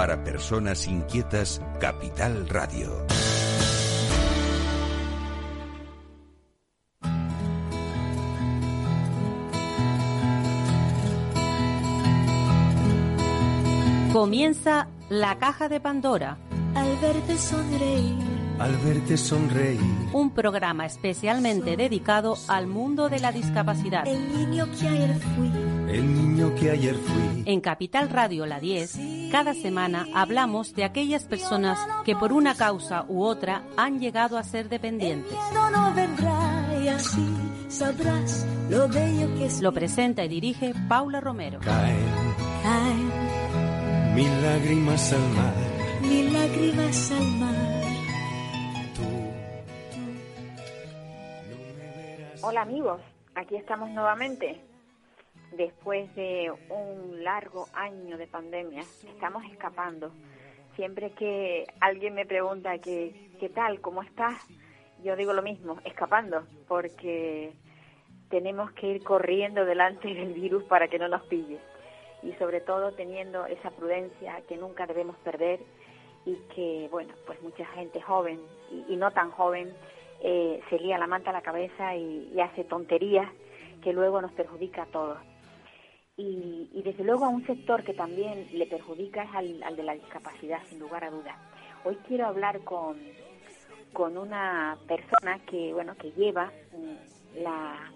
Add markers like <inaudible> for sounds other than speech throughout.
Para personas inquietas, Capital Radio. Comienza La Caja de Pandora. Al verte sonreír. Al verte sonreír. Un programa especialmente dedicado al mundo de la discapacidad. El niño que ayer fui. El niño que ayer fui. En Capital Radio La 10, cada semana hablamos de aquellas personas que por una causa u otra han llegado a ser dependientes. El miedo no vendrá y así sabrás lo bello que es. Lo presenta y dirige Paula Romero. Caen Caen mil lágrimas al mar. mil lágrimas al mar. Hola amigos, aquí estamos nuevamente. Después de un largo año de pandemia, estamos escapando. Siempre que alguien me pregunta que, qué tal, cómo estás, yo digo lo mismo, escapando, porque tenemos que ir corriendo delante del virus para que no nos pille. Y sobre todo teniendo esa prudencia que nunca debemos perder y que, bueno, pues mucha gente joven y, no tan joven eh, se lía la manta a la cabeza y hace tonterías que luego nos perjudica a todos. Y, y desde luego a un sector que también le perjudica es al, al de la discapacidad, sin lugar a dudas. Hoy quiero hablar con, con una persona que, bueno, que lleva mm, la,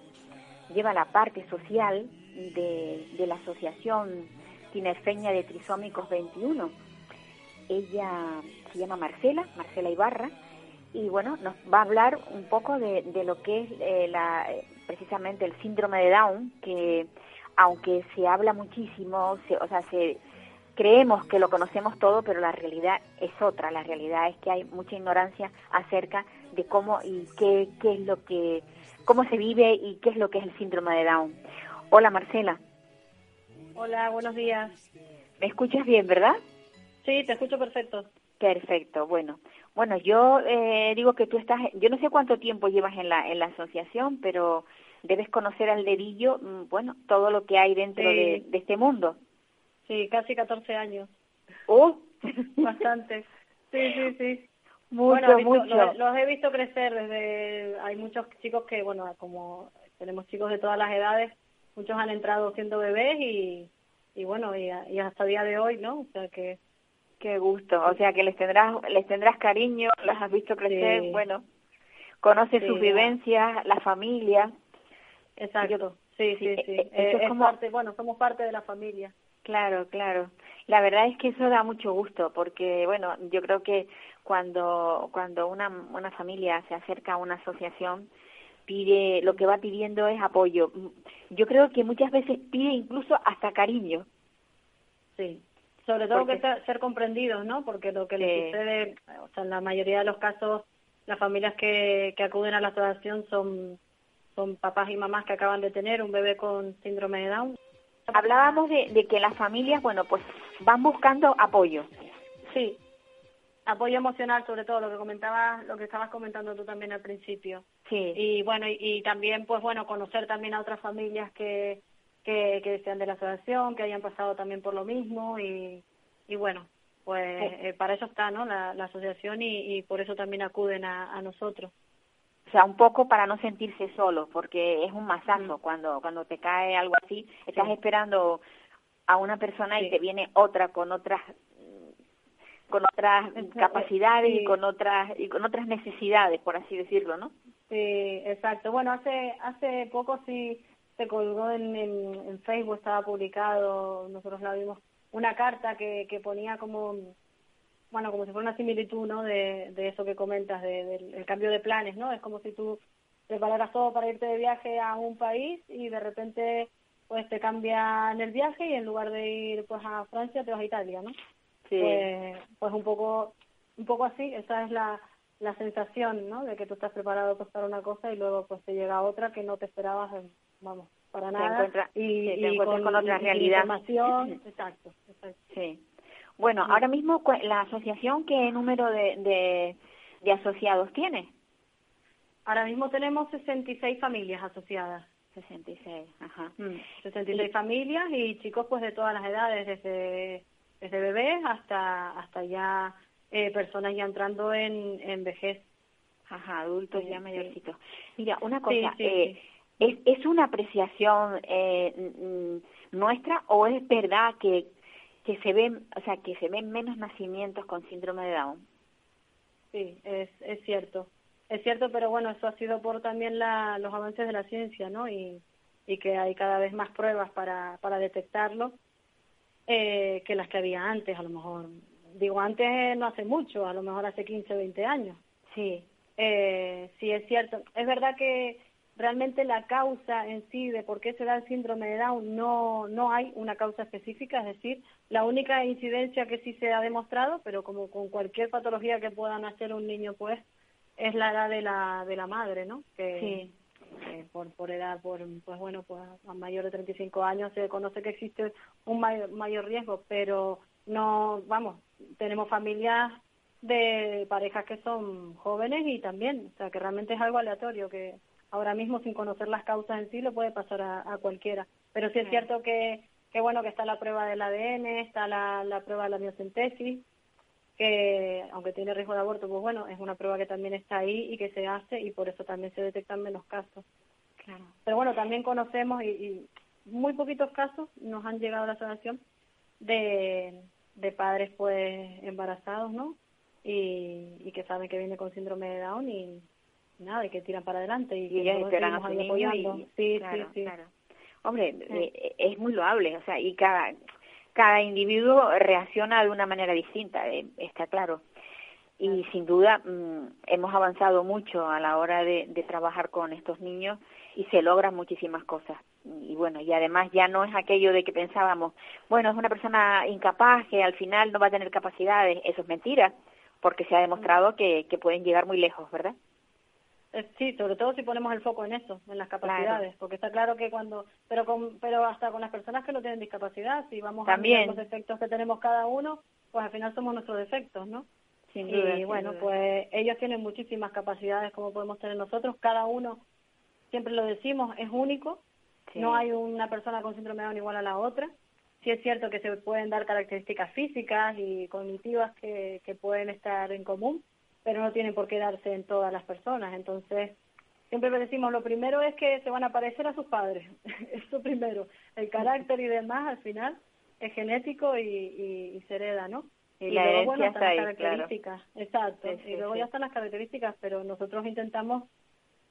lleva la parte social de, de la Asociación Tinerfeña de Trisómicos 21. Ella se llama Marcela, Marcela Ibarra, y bueno, nos va a hablar un poco de, de lo que es eh, la, eh, precisamente el síndrome de Down, que aunque se habla muchísimo, se, o sea, se, creemos que lo conocemos todo, pero la realidad es otra. La realidad es que hay mucha ignorancia acerca de cómo y qué, qué es lo que, cómo se vive y qué es lo que es el síndrome de Down. Hola Marcela, Hola, buenos días. ¿me escuchas bien, verdad? Sí, te escucho perfecto. Perfecto, bueno. Bueno, yo eh, digo que tú estás, yo no sé cuánto tiempo llevas en la, en la asociación, pero debes conocer al dedillo, mm, bueno, todo lo que hay dentro Sí. de, de este mundo. Sí, casi 14 años. ¡Oh! <laughs> Bastante. Sí, sí, sí. mucho, bueno, visto- mucho. Los, los he visto crecer desde... Hay muchos chicos que, bueno, como tenemos chicos de todas las edades, muchos han entrado siendo bebés y, y bueno, y, hasta día de hoy, ¿no? O sea que... Qué gusto. O sea que les tendrás, les tendrás cariño, las has visto crecer, Sí. bueno, conoces Sí, sus vivencias, la familia. Exacto. Sí, sí, sí, eh, sí. eh, Eh, es es como- parte, bueno, somos parte de la familia. Claro, claro. La verdad es que eso da mucho gusto porque, bueno, yo creo que cuando, cuando una, una familia se acerca a una asociación, pide, lo que va pidiendo es apoyo. Yo creo que muchas veces pide incluso hasta cariño. Sí, sobre todo Porque- que ser, ser comprendidos, ¿no? Porque lo que Sí. les sucede, o sea, en la mayoría de los casos, las familias que, que acuden a la asociación son, son papás y mamás que acaban de tener un bebé con síndrome de Down. Hablábamos de, de que las familias, bueno, pues van buscando apoyo. Sí, apoyo emocional sobre todo, lo que comentabas, lo que estabas comentando tú también al principio. Sí. Y bueno, y, y también, pues bueno, conocer también a otras familias que, que, que sean de la asociación, que hayan pasado también por lo mismo y, y bueno, pues eh, para eso está, ¿no? La, la asociación y, y por eso también acuden a, a nosotros. O sea, un poco para no sentirse solo, porque es un masazo Mm. cuando cuando te cae algo así, estás Sí. esperando a una persona y te viene otra con otras con otras eh, capacidades y con otras y con otras necesidades, por así decirlo, ¿no? Sí, exacto. Bueno, hace hace poco sí se colgó en, en, en Facebook, estaba publicado, nosotros la vimos, una carta que, que ponía como, bueno, como si fuera una similitud, ¿no? De, de eso que comentas, de- del el cambio de planes, ¿no? Es como si tú prepararas todo para irte de viaje a un país y de repente pues te cambian el viaje y en lugar de ir pues a Francia te vas a Italia, ¿no? Sí. pues, pues un poco un poco así esa es la, la sensación no de que tú estás preparado pues para una cosa y luego pues te llega otra que no te esperabas eh, vamos para Te nada encuentras- y, sí, te y encuentras con otra y realidad. información <laughs> exacto, exacto. Sí. Bueno, ahora mismo la asociación qué número de, de de asociados tiene? ahora mismo tenemos 66 familias asociadas 66. Ajá. Mm, 66 familias y chicos pues de todas las edades desde desde bebés hasta hasta ya eh, personas ya entrando en, en vejez. Ajá, adultos ya mayorcitos. Mira, una cosa, eh, ¿es, ¿es una apreciación eh, nuestra o es verdad que que se ven, o sea, que se ven menos nacimientos con síndrome de Down? Sí, es, es cierto. Es cierto, pero bueno, eso ha sido por también la, los avances de la ciencia, ¿no? Y, y que hay cada vez más pruebas para, para detectarlo eh, que las que había antes, a lo mejor. Digo, antes no hace mucho, a lo mejor hace 15, 20 años. Sí. Eh, sí, es cierto. Es verdad que realmente la causa en sí de por qué se da el síndrome de Down no, no hay una causa específica, es decir, la única incidencia que sí se ha demostrado, pero como con cualquier patología que pueda nacer un niño, pues es la edad de la, de la madre, ¿no? Que, sí. Eh, por, por edad, por, pues bueno, pues a mayor de 35 años se conoce que existe un mayor, mayor riesgo, pero no, vamos, tenemos familias de parejas que son jóvenes y también, o sea, que realmente es algo aleatorio, que ahora mismo sin conocer las causas en sí le puede pasar a, cualquiera. Pero sí es cierto que, que, bueno, que está la prueba del ADN, está la, la prueba de la miocentesis, que aunque tiene riesgo de aborto, pues bueno, es una prueba que también está ahí y que se hace y por eso también se detectan menos casos. Claro. Pero bueno, también conocemos y, muy poquitos casos nos han llegado a la asociación de, de padres pues embarazados, ¿no? Y, y que saben que viene con síndrome de Down y nada, y que tiran para adelante y, y ellos esperan a su niño y, sí, claro, sí, sí. Claro. Hombre, eh, es muy loable, o sea, y cada cada individuo reacciona de una manera distinta, eh, está claro. Y sin duda mm, hemos avanzado mucho a la hora de, de, trabajar con estos niños y se logran muchísimas cosas. Y bueno, y además ya no es aquello de que pensábamos, bueno, es una persona incapaz que al final no va a tener capacidades. Eso es mentira, porque se ha demostrado que, que pueden llegar muy lejos, ¿verdad? Eh, sí, sobre todo si ponemos el foco en eso, en las capacidades, porque está claro que cuando, pero con, pero hasta con las personas que no tienen discapacidad, si vamos a ver los defectos que tenemos cada uno, pues al final somos nuestros defectos, ¿no? Sin duda, y bueno, pues ellos tienen muchísimas capacidades como podemos tener nosotros, cada uno, siempre lo decimos, es único, no hay una persona con síndrome de Down igual a la otra, sí es cierto que se pueden dar características físicas y cognitivas que, que pueden estar en común, pero no tienen por qué darse en todas las personas. Entonces, siempre le decimos, lo primero es que se van a parecer a sus padres, <laughs> eso primero. El carácter y demás, al final, es genético y, y, se hereda, ¿no? Y, la luego, bueno, están las características, exacto. y luego ya están las características, pero nosotros intentamos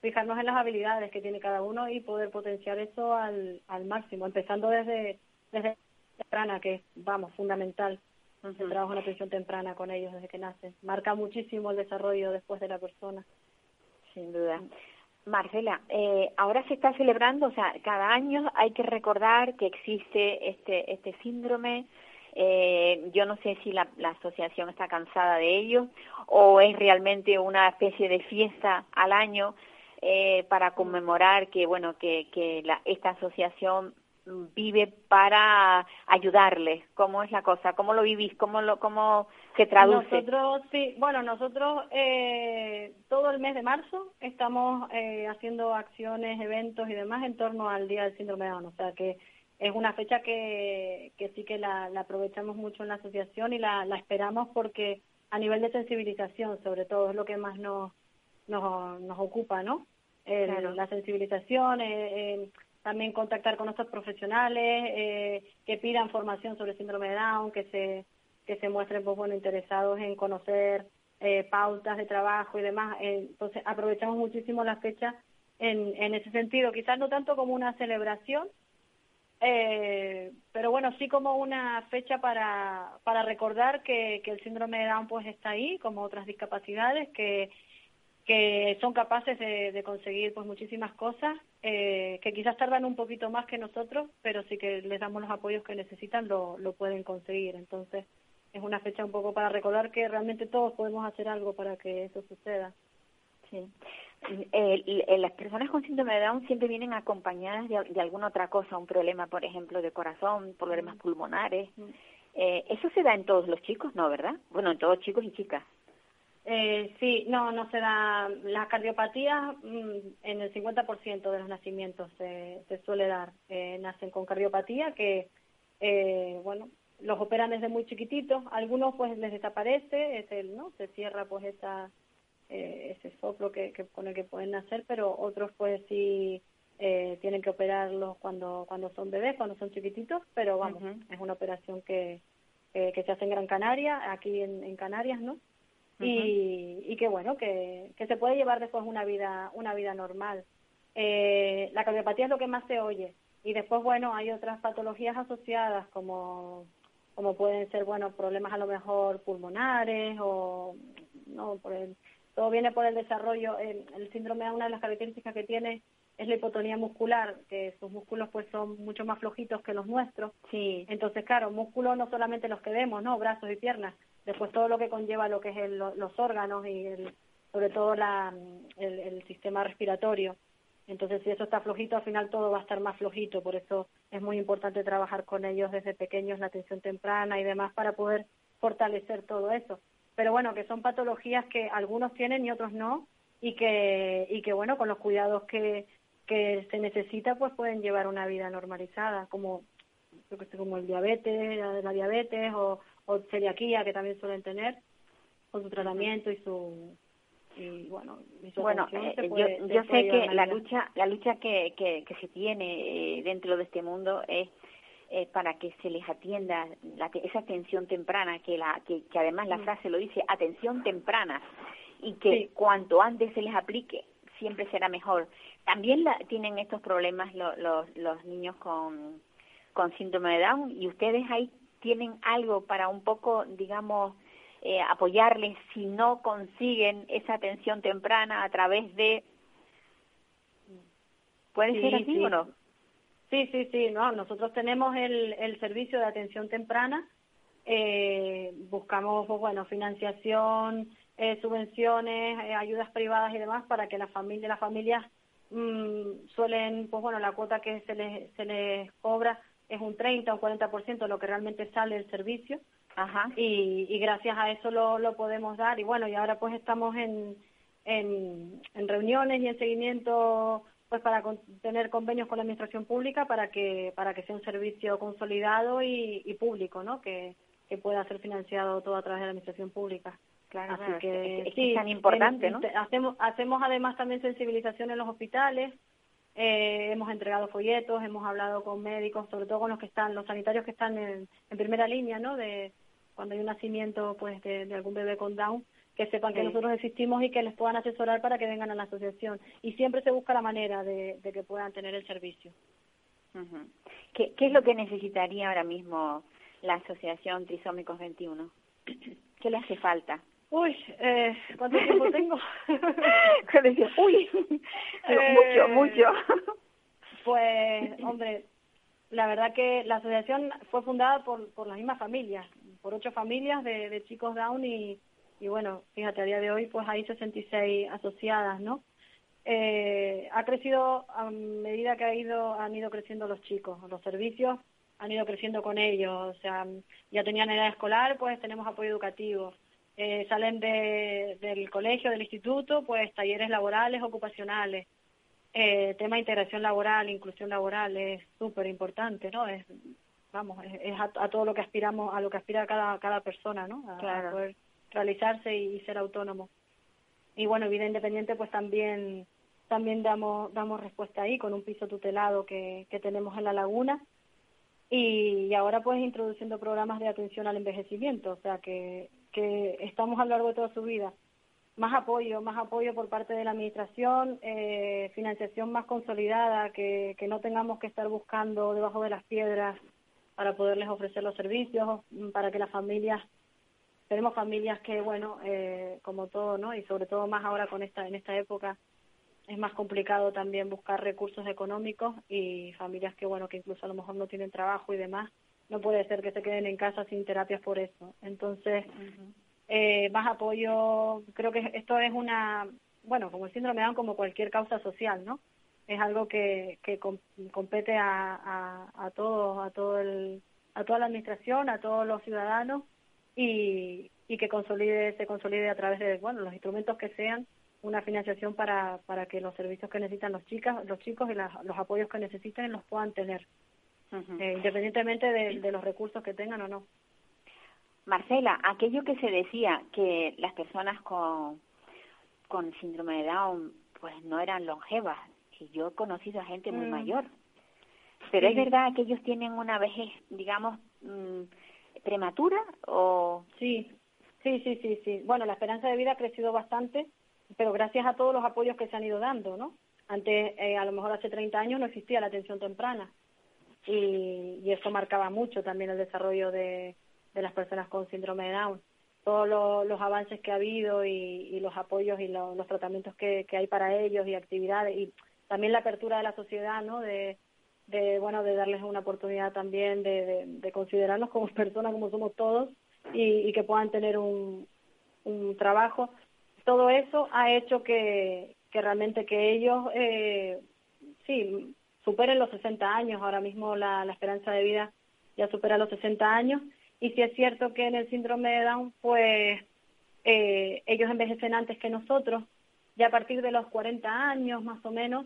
fijarnos en las habilidades que tiene cada uno y poder potenciar eso al, al máximo, empezando desde, desde temprana, que es, vamos, fundamental el trabajo en atención temprana con ellos desde que nacen. Marca muchísimo el desarrollo después de la persona. Sin duda. Marcela, eh, ahora se está celebrando, o sea, cada año hay que recordar que existe este este síndrome. Eh, yo no sé si la, la asociación está cansada de ello o es realmente una especie de fiesta al año eh, para conmemorar que bueno que que la, esta asociación vive para ayudarles? ¿Cómo es la cosa? ¿Cómo lo vivís? ¿Cómo, lo, cómo se traduce? Nosotros, sí, bueno, nosotros eh, todo el mes de marzo estamos eh, haciendo acciones, eventos y demás en torno al Día del Síndrome de Down. O sea que es una fecha que, que sí que la, la aprovechamos mucho en la asociación y la, la esperamos porque a nivel de sensibilización, sobre todo, es lo que más nos, nos, nos ocupa, ¿no? La sensibilización, eh, también contactar con nuestros profesionales eh, que pidan formación sobre síndrome de Down, que se que se muestren pues bueno interesados en conocer eh, pautas de trabajo y demás. Eh, entonces aprovechamos muchísimo la fecha en, en ese sentido, quizás no tanto como una celebración, pero bueno, sí como una fecha para, para recordar que, que el síndrome de Down pues está ahí, como otras discapacidades, que que son capaces de, conseguir pues muchísimas cosas eh, que quizás tardan un poquito más que nosotros pero sí que les damos los apoyos que necesitan lo, lo pueden conseguir. Entonces es una fecha un poco para recordar que realmente todos podemos hacer algo para que eso suceda. Sí. Eh, las personas con síndrome de Down siempre vienen acompañadas de, alguna otra cosa un problema por ejemplo de corazón problemas pulmonares. Eh, eso se da en todos los chicos no verdad bueno en todos chicos y chicas eh, sí, no, no se da. La cardiopatía mm, en el 50% de los nacimientos se, se suele dar. Eh, nacen con cardiopatía que, eh, bueno, los operan desde muy chiquititos, algunos pues les desaparece, es el, ¿no? Se cierra pues esa eh, ese soplo que, que con el que pueden nacer, pero otros pues sí eh, tienen que operarlos cuando cuando son bebés, cuando son chiquititos, pero vamos, es una operación que, que se hace en Gran Canaria, aquí en, en Canarias, ¿no? Y, y que bueno, que, que se puede llevar después una vida una vida normal. Eh, la cardiopatía es lo que más se oye. Y después bueno hay otras patologías asociadas como como pueden ser bueno problemas a lo mejor pulmonares o no por el, todo viene por el desarrollo. El, el síndrome una de las características que tiene es la hipotonía muscular que sus músculos pues son mucho más flojitos que los nuestros. Sí. Entonces claro músculos no solamente los que vemos no brazos y piernas después todo lo que conlleva lo que es el, los órganos y el, sobre todo la, el, sistema respiratorio entonces, si eso está flojito, al final todo va a estar más flojito. Por eso es muy importante trabajar con ellos desde pequeños, la atención temprana y demás, para poder fortalecer todo eso. Pero bueno, que son patologías que algunos tienen y otros no, y que, y que bueno, con los cuidados que, que se necesita, pues pueden llevar una vida normalizada, como, como el diabetes, la diabetes o, o celiaquía, que también suelen tener, con su tratamiento y su y bueno bueno eh, yo, yo sé que la lucha la lucha que, que, que se tiene eh, dentro de este mundo es eh, para que se les atienda la, esa atención temprana que la que, que además la mm. frase lo dice atención temprana y que cuanto antes se les aplique siempre será mejor. También la, tienen estos problemas los los niños con con síndrome de Down y ustedes ahí tienen algo para un poco digamos eh, apoyarles si no consiguen esa atención temprana a través de... ¿Puede ser así sí. o no? Sí, sí, sí, no, nosotros tenemos el, el servicio de atención temprana, eh, buscamos, pues, bueno, financiación, eh, subvenciones, eh, ayudas privadas y demás para que la familia, las familias mmm, suelen, pues bueno, la cuota que se les, se les cobra es un 30 o 40% lo que realmente sale del servicio Ajá. Y, y gracias a eso lo, lo podemos dar. Y bueno, y ahora pues estamos en, en, en reuniones y en seguimiento pues para con, tener convenios con la administración pública para que para que sea un servicio consolidado y, y público, ¿no? Que, que pueda ser financiado todo a través de la administración pública. Claro, Así claro, que es, es, sí, es tan importante, ¿no? Hacemos hacemos además también sensibilización en los hospitales. Eh, hemos entregado folletos, hemos hablado con médicos, sobre todo con los que están, los sanitarios que están en, en primera línea, ¿no? De, cuando hay un nacimiento pues de, de algún bebé con Down, que sepan que nosotros existimos y que les puedan asesorar para que vengan a la asociación. Y siempre se busca la manera de, de que puedan tener el servicio. Uh -huh. ¿Qué, ¿Qué es lo que necesitaría ahora mismo la Asociación Trisómicos 21? ¿Qué le hace falta? Uy, eh, ¿cuánto tiempo tengo? <laughs> Uy, <laughs> eh, mucho, mucho. Pues, hombre, la verdad que la asociación fue fundada por, por las mismas familias, por ocho familias de, de chicos Down y, y bueno, fíjate, a día de hoy pues hay 66 asociadas, ¿no? Eh, ha crecido a medida que ha ido, han ido creciendo los chicos, los servicios han ido creciendo con ellos, o sea, ya tenían edad escolar, pues tenemos apoyo educativo, eh, salen de, del colegio, del instituto, pues talleres laborales, ocupacionales, eh, tema de integración laboral, inclusión laboral es súper importante, ¿no? Es vamos, es, es a, a, todo lo que aspiramos, a lo que aspira cada, cada persona, ¿no? A, claro. a poder realizarse y, y, ser autónomo. Y bueno, vida independiente, pues también también damos damos respuesta ahí con un piso tutelado que, que tenemos en la laguna y, y ahora pues introduciendo programas de atención al envejecimiento, o sea que, que estamos a lo largo de toda su vida. Más apoyo, más apoyo por parte de la administración, eh, financiación más consolidada, que, no tengamos que estar buscando debajo de las piedras para poderles ofrecer los servicios, para que las familias, tenemos familias que, bueno, eh, como todo, ¿no? Y sobre todo más ahora con esta, en esta época, es más complicado también buscar recursos económicos y familias que, bueno, que incluso a lo mejor no tienen trabajo y demás, no puede ser que se queden en casa sin terapias por eso. Entonces, uh -huh. eh, más apoyo, creo que esto es una, bueno, como el síndrome de Down, como cualquier causa social, ¿no? es algo que, que compete a, a, a todos, a todo el, a toda la administración, a todos los ciudadanos y, y que consolide, se consolide a través de bueno los instrumentos que sean una financiación para, para que los servicios que necesitan los chicas, los chicos y los apoyos que necesiten los puedan tener. Eh, independientemente de, de los recursos que tengan o no. Marcela, aquello que se decía que las personas con, con síndrome de Down pues no eran longevas, y yo he conocido a gente muy Mm. mayor, pero es verdad que ellos tienen una vejez, digamos, mm, prematura o Sí, sí, sí, sí, sí. Bueno, la esperanza de vida ha crecido bastante, pero gracias a todos los apoyos que se han ido dando, ¿no? Antes, eh, a lo mejor hace 30 años no existía la atención temprana y, y eso marcaba mucho también el desarrollo de, de las personas con síndrome de Down. Todos lo- los avances que ha habido y, los apoyos y lo- los tratamientos que, que hay para ellos y actividades y también la apertura de la sociedad, ¿no? De, de bueno, de darles una oportunidad también de, de, de considerarlos como <laughs> personas como somos todos y, y que puedan tener un, un trabajo. Todo eso ha hecho que, que realmente que ellos, eh, sí, superen los 60 años. Ahora mismo la, esperanza de vida ya supera los 60 años. Y sí es cierto que en el síndrome de Down, pues eh, ellos envejecen antes que nosotros, ya a partir de los 40 años más o menos,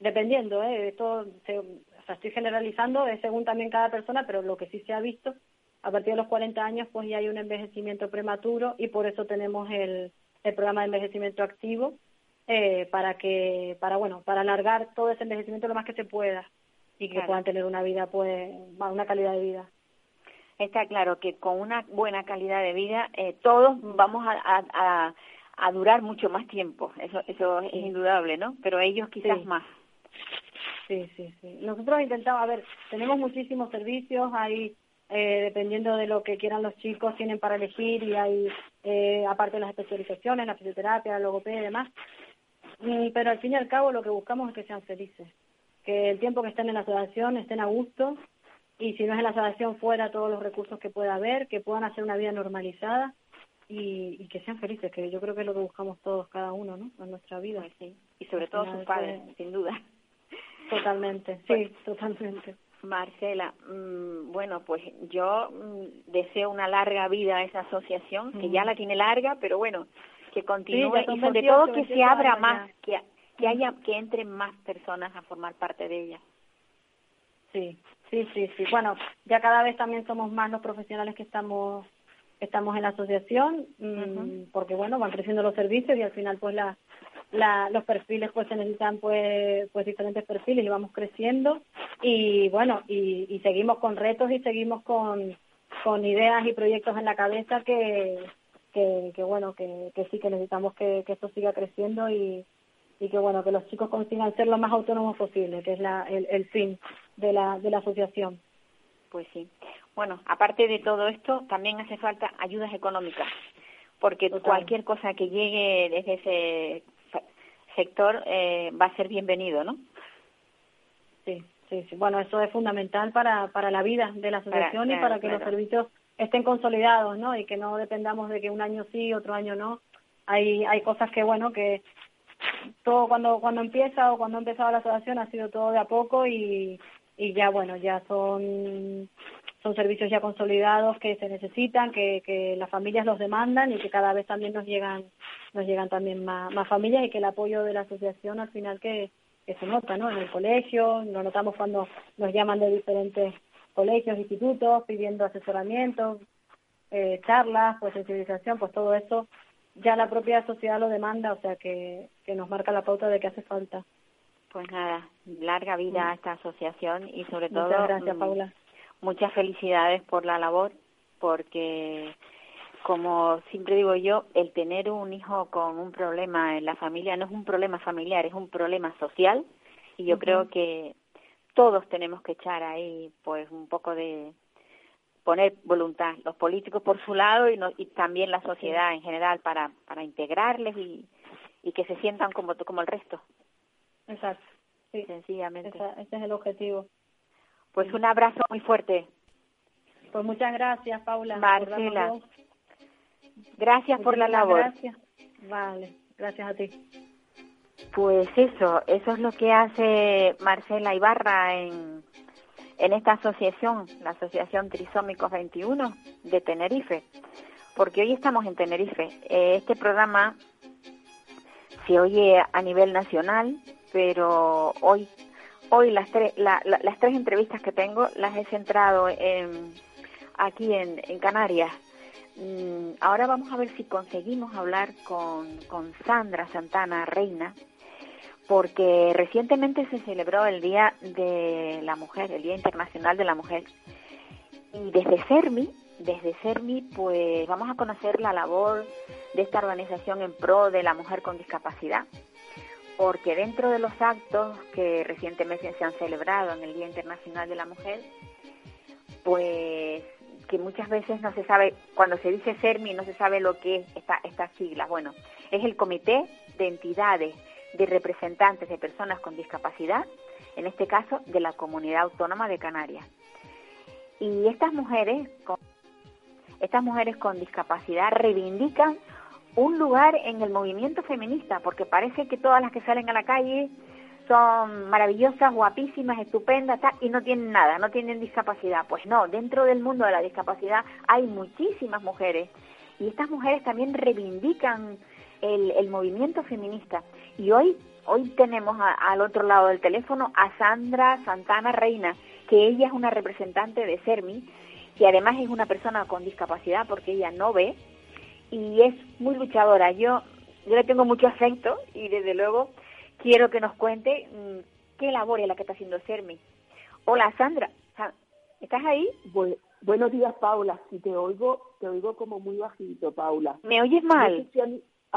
dependiendo, ¿eh? Esto se, o sea, estoy generalizando, es según también cada persona, pero lo que sí se ha visto, a partir de los 40 años, pues ya hay un envejecimiento prematuro y por eso tenemos el, el programa de envejecimiento activo eh, para que, para bueno, para alargar todo ese envejecimiento lo más que se pueda y que Claro. puedan tener una vida, pues, una calidad de vida. está claro que con una buena calidad de vida eh, todos vamos a, a, a, a durar mucho más tiempo, eso eso es indudable, ¿no? Pero ellos quizás Sí. más. Sí, sí, sí. Nosotros intentamos, a ver, tenemos muchísimos servicios, hay, eh, dependiendo de lo que quieran los chicos, tienen para elegir y hay, eh, aparte de las especializaciones, la fisioterapia, la logopedia y demás. Mm, Pero al fin y al cabo lo que buscamos es que sean felices, que el tiempo que estén en la asociación estén a gusto y si no es en la asociación fuera todos los recursos que pueda haber, que puedan hacer una vida normalizada y, y que sean felices, que yo creo que es lo que buscamos todos, cada uno, ¿no? En nuestra vida. Sí. Y sobre todo sus padres, sin duda. Totalmente, Pues- <laughs> sí, totalmente. Marcela, mm, bueno, pues yo mm, deseo una larga vida a esa asociación, que ya la tiene larga, pero bueno, que continúe y sobre 28, todo que se 28 abra más, que, que haya, que entren más personas a formar parte de ella. Sí, sí, sí, sí. Bueno, ya cada vez también somos más los profesionales que estamos estamos en la asociación, Ujú. porque bueno, van creciendo los servicios y al final pues la, la, los perfiles pues se necesitan pues pues diferentes perfiles y vamos creciendo y bueno, y, y seguimos con retos y seguimos con, con ideas y proyectos en la cabeza que, que, que bueno, que, que sí que necesitamos que, que esto siga creciendo y, y que bueno, que los chicos consigan ser lo más autónomos posible, que es la, el, el fin de la, de la asociación. Pues sí. Bueno, aparte de todo esto, también hace falta ayudas económicas, porque Total. cualquier cosa que llegue desde ese sector eh, va a ser bienvenido, ¿no? Sí, sí, sí. Bueno, eso es fundamental para, para la vida de la asociación y claro, para que los servicios estén consolidados, ¿no? Y que no dependamos de que un año sí, otro año no. Hay, hay cosas que, bueno, que todo cuando cuando empieza o cuando ha empezado la asociación ha sido todo de a poco y, y ya, bueno, ya son son servicios ya consolidados que se necesitan, que, que las familias los demandan y que cada vez también nos llegan nos llegan también más, más familias y que el apoyo de la asociación al final que, que se nota, ¿no? En el colegio, lo notamos cuando nos llaman de diferentes colegios, institutos, pidiendo asesoramiento, eh, charlas, pues sensibilización, pues todo eso ya la propia sociedad lo demanda, o sea que, que nos marca la pauta de que hace falta. Pues nada, larga vida a esta asociación y sobre todo Muchas gracias, mm, Paula. muchas felicidades por la labor, porque como siempre digo yo, el tener un hijo con un problema en la familia no es un problema familiar, es un problema social y yo creo que todos tenemos que echar ahí pues un poco de poner voluntad, los políticos por su lado y, no- y también la sociedad en general para, para integrarles y, y que se sientan como, como el resto, Exacto. Sí, sencillamente. esa- ese es el objetivo. Pues un abrazo muy fuerte. Pues muchas gracias, Paula. Marcela. Gracias por la labor. Gracias. Vale, gracias a ti. Pues eso, eso es lo que hace Marcela Ibarra en, en esta asociación, la Asociación Trisómicos 21 de Tenerife, porque hoy estamos en Tenerife. Eh, Este programa se oye a nivel nacional, pero hoy hoy las, tres las tres entrevistas que tengo las he centrado en, aquí en, en Canarias. Mm, ahora vamos a ver si conseguimos hablar con, con Sandra Santana Reina, porque recientemente se celebró el Día de la Mujer, el Día Internacional de la Mujer. Y desde CERMI, desde CERMI, pues vamos a conocer la labor de esta organización en pro de la mujer con discapacidad, porque dentro de los actos que recientemente se han celebrado en el Día Internacional de la Mujer, pues que muchas veces no se sabe, cuando se dice CERMI no se sabe lo que es esta, estas siglas. Bueno, es el Comité de Entidades de Representantes de Personas con Discapacidad, en este caso de la Comunidad Autónoma de Canarias. Y estas mujeres con, estas mujeres con discapacidad reivindican un lugar en el movimiento feminista, porque parece que todas las que salen a la calle son maravillosas, guapísimas, estupendas, y no tienen nada, no tienen discapacidad. Pues no, dentro del mundo de la discapacidad hay muchísimas mujeres y estas mujeres también reivindican el, el movimiento feminista. Y hoy, hoy tenemos al otro lado del teléfono a Sandra Santana Reina, que ella es una representante de CERMI, que además es una persona con discapacidad porque ella no ve y es muy luchadora. Yo, yo le tengo mucho afecto y desde luego quiero que nos cuente mm, qué labor es la que está haciendo CERMI. Hola Sandra, ¿estás ahí? buenos días Paula, si te oigo, te oigo como muy bajito Paula. ¿Me oyes mal?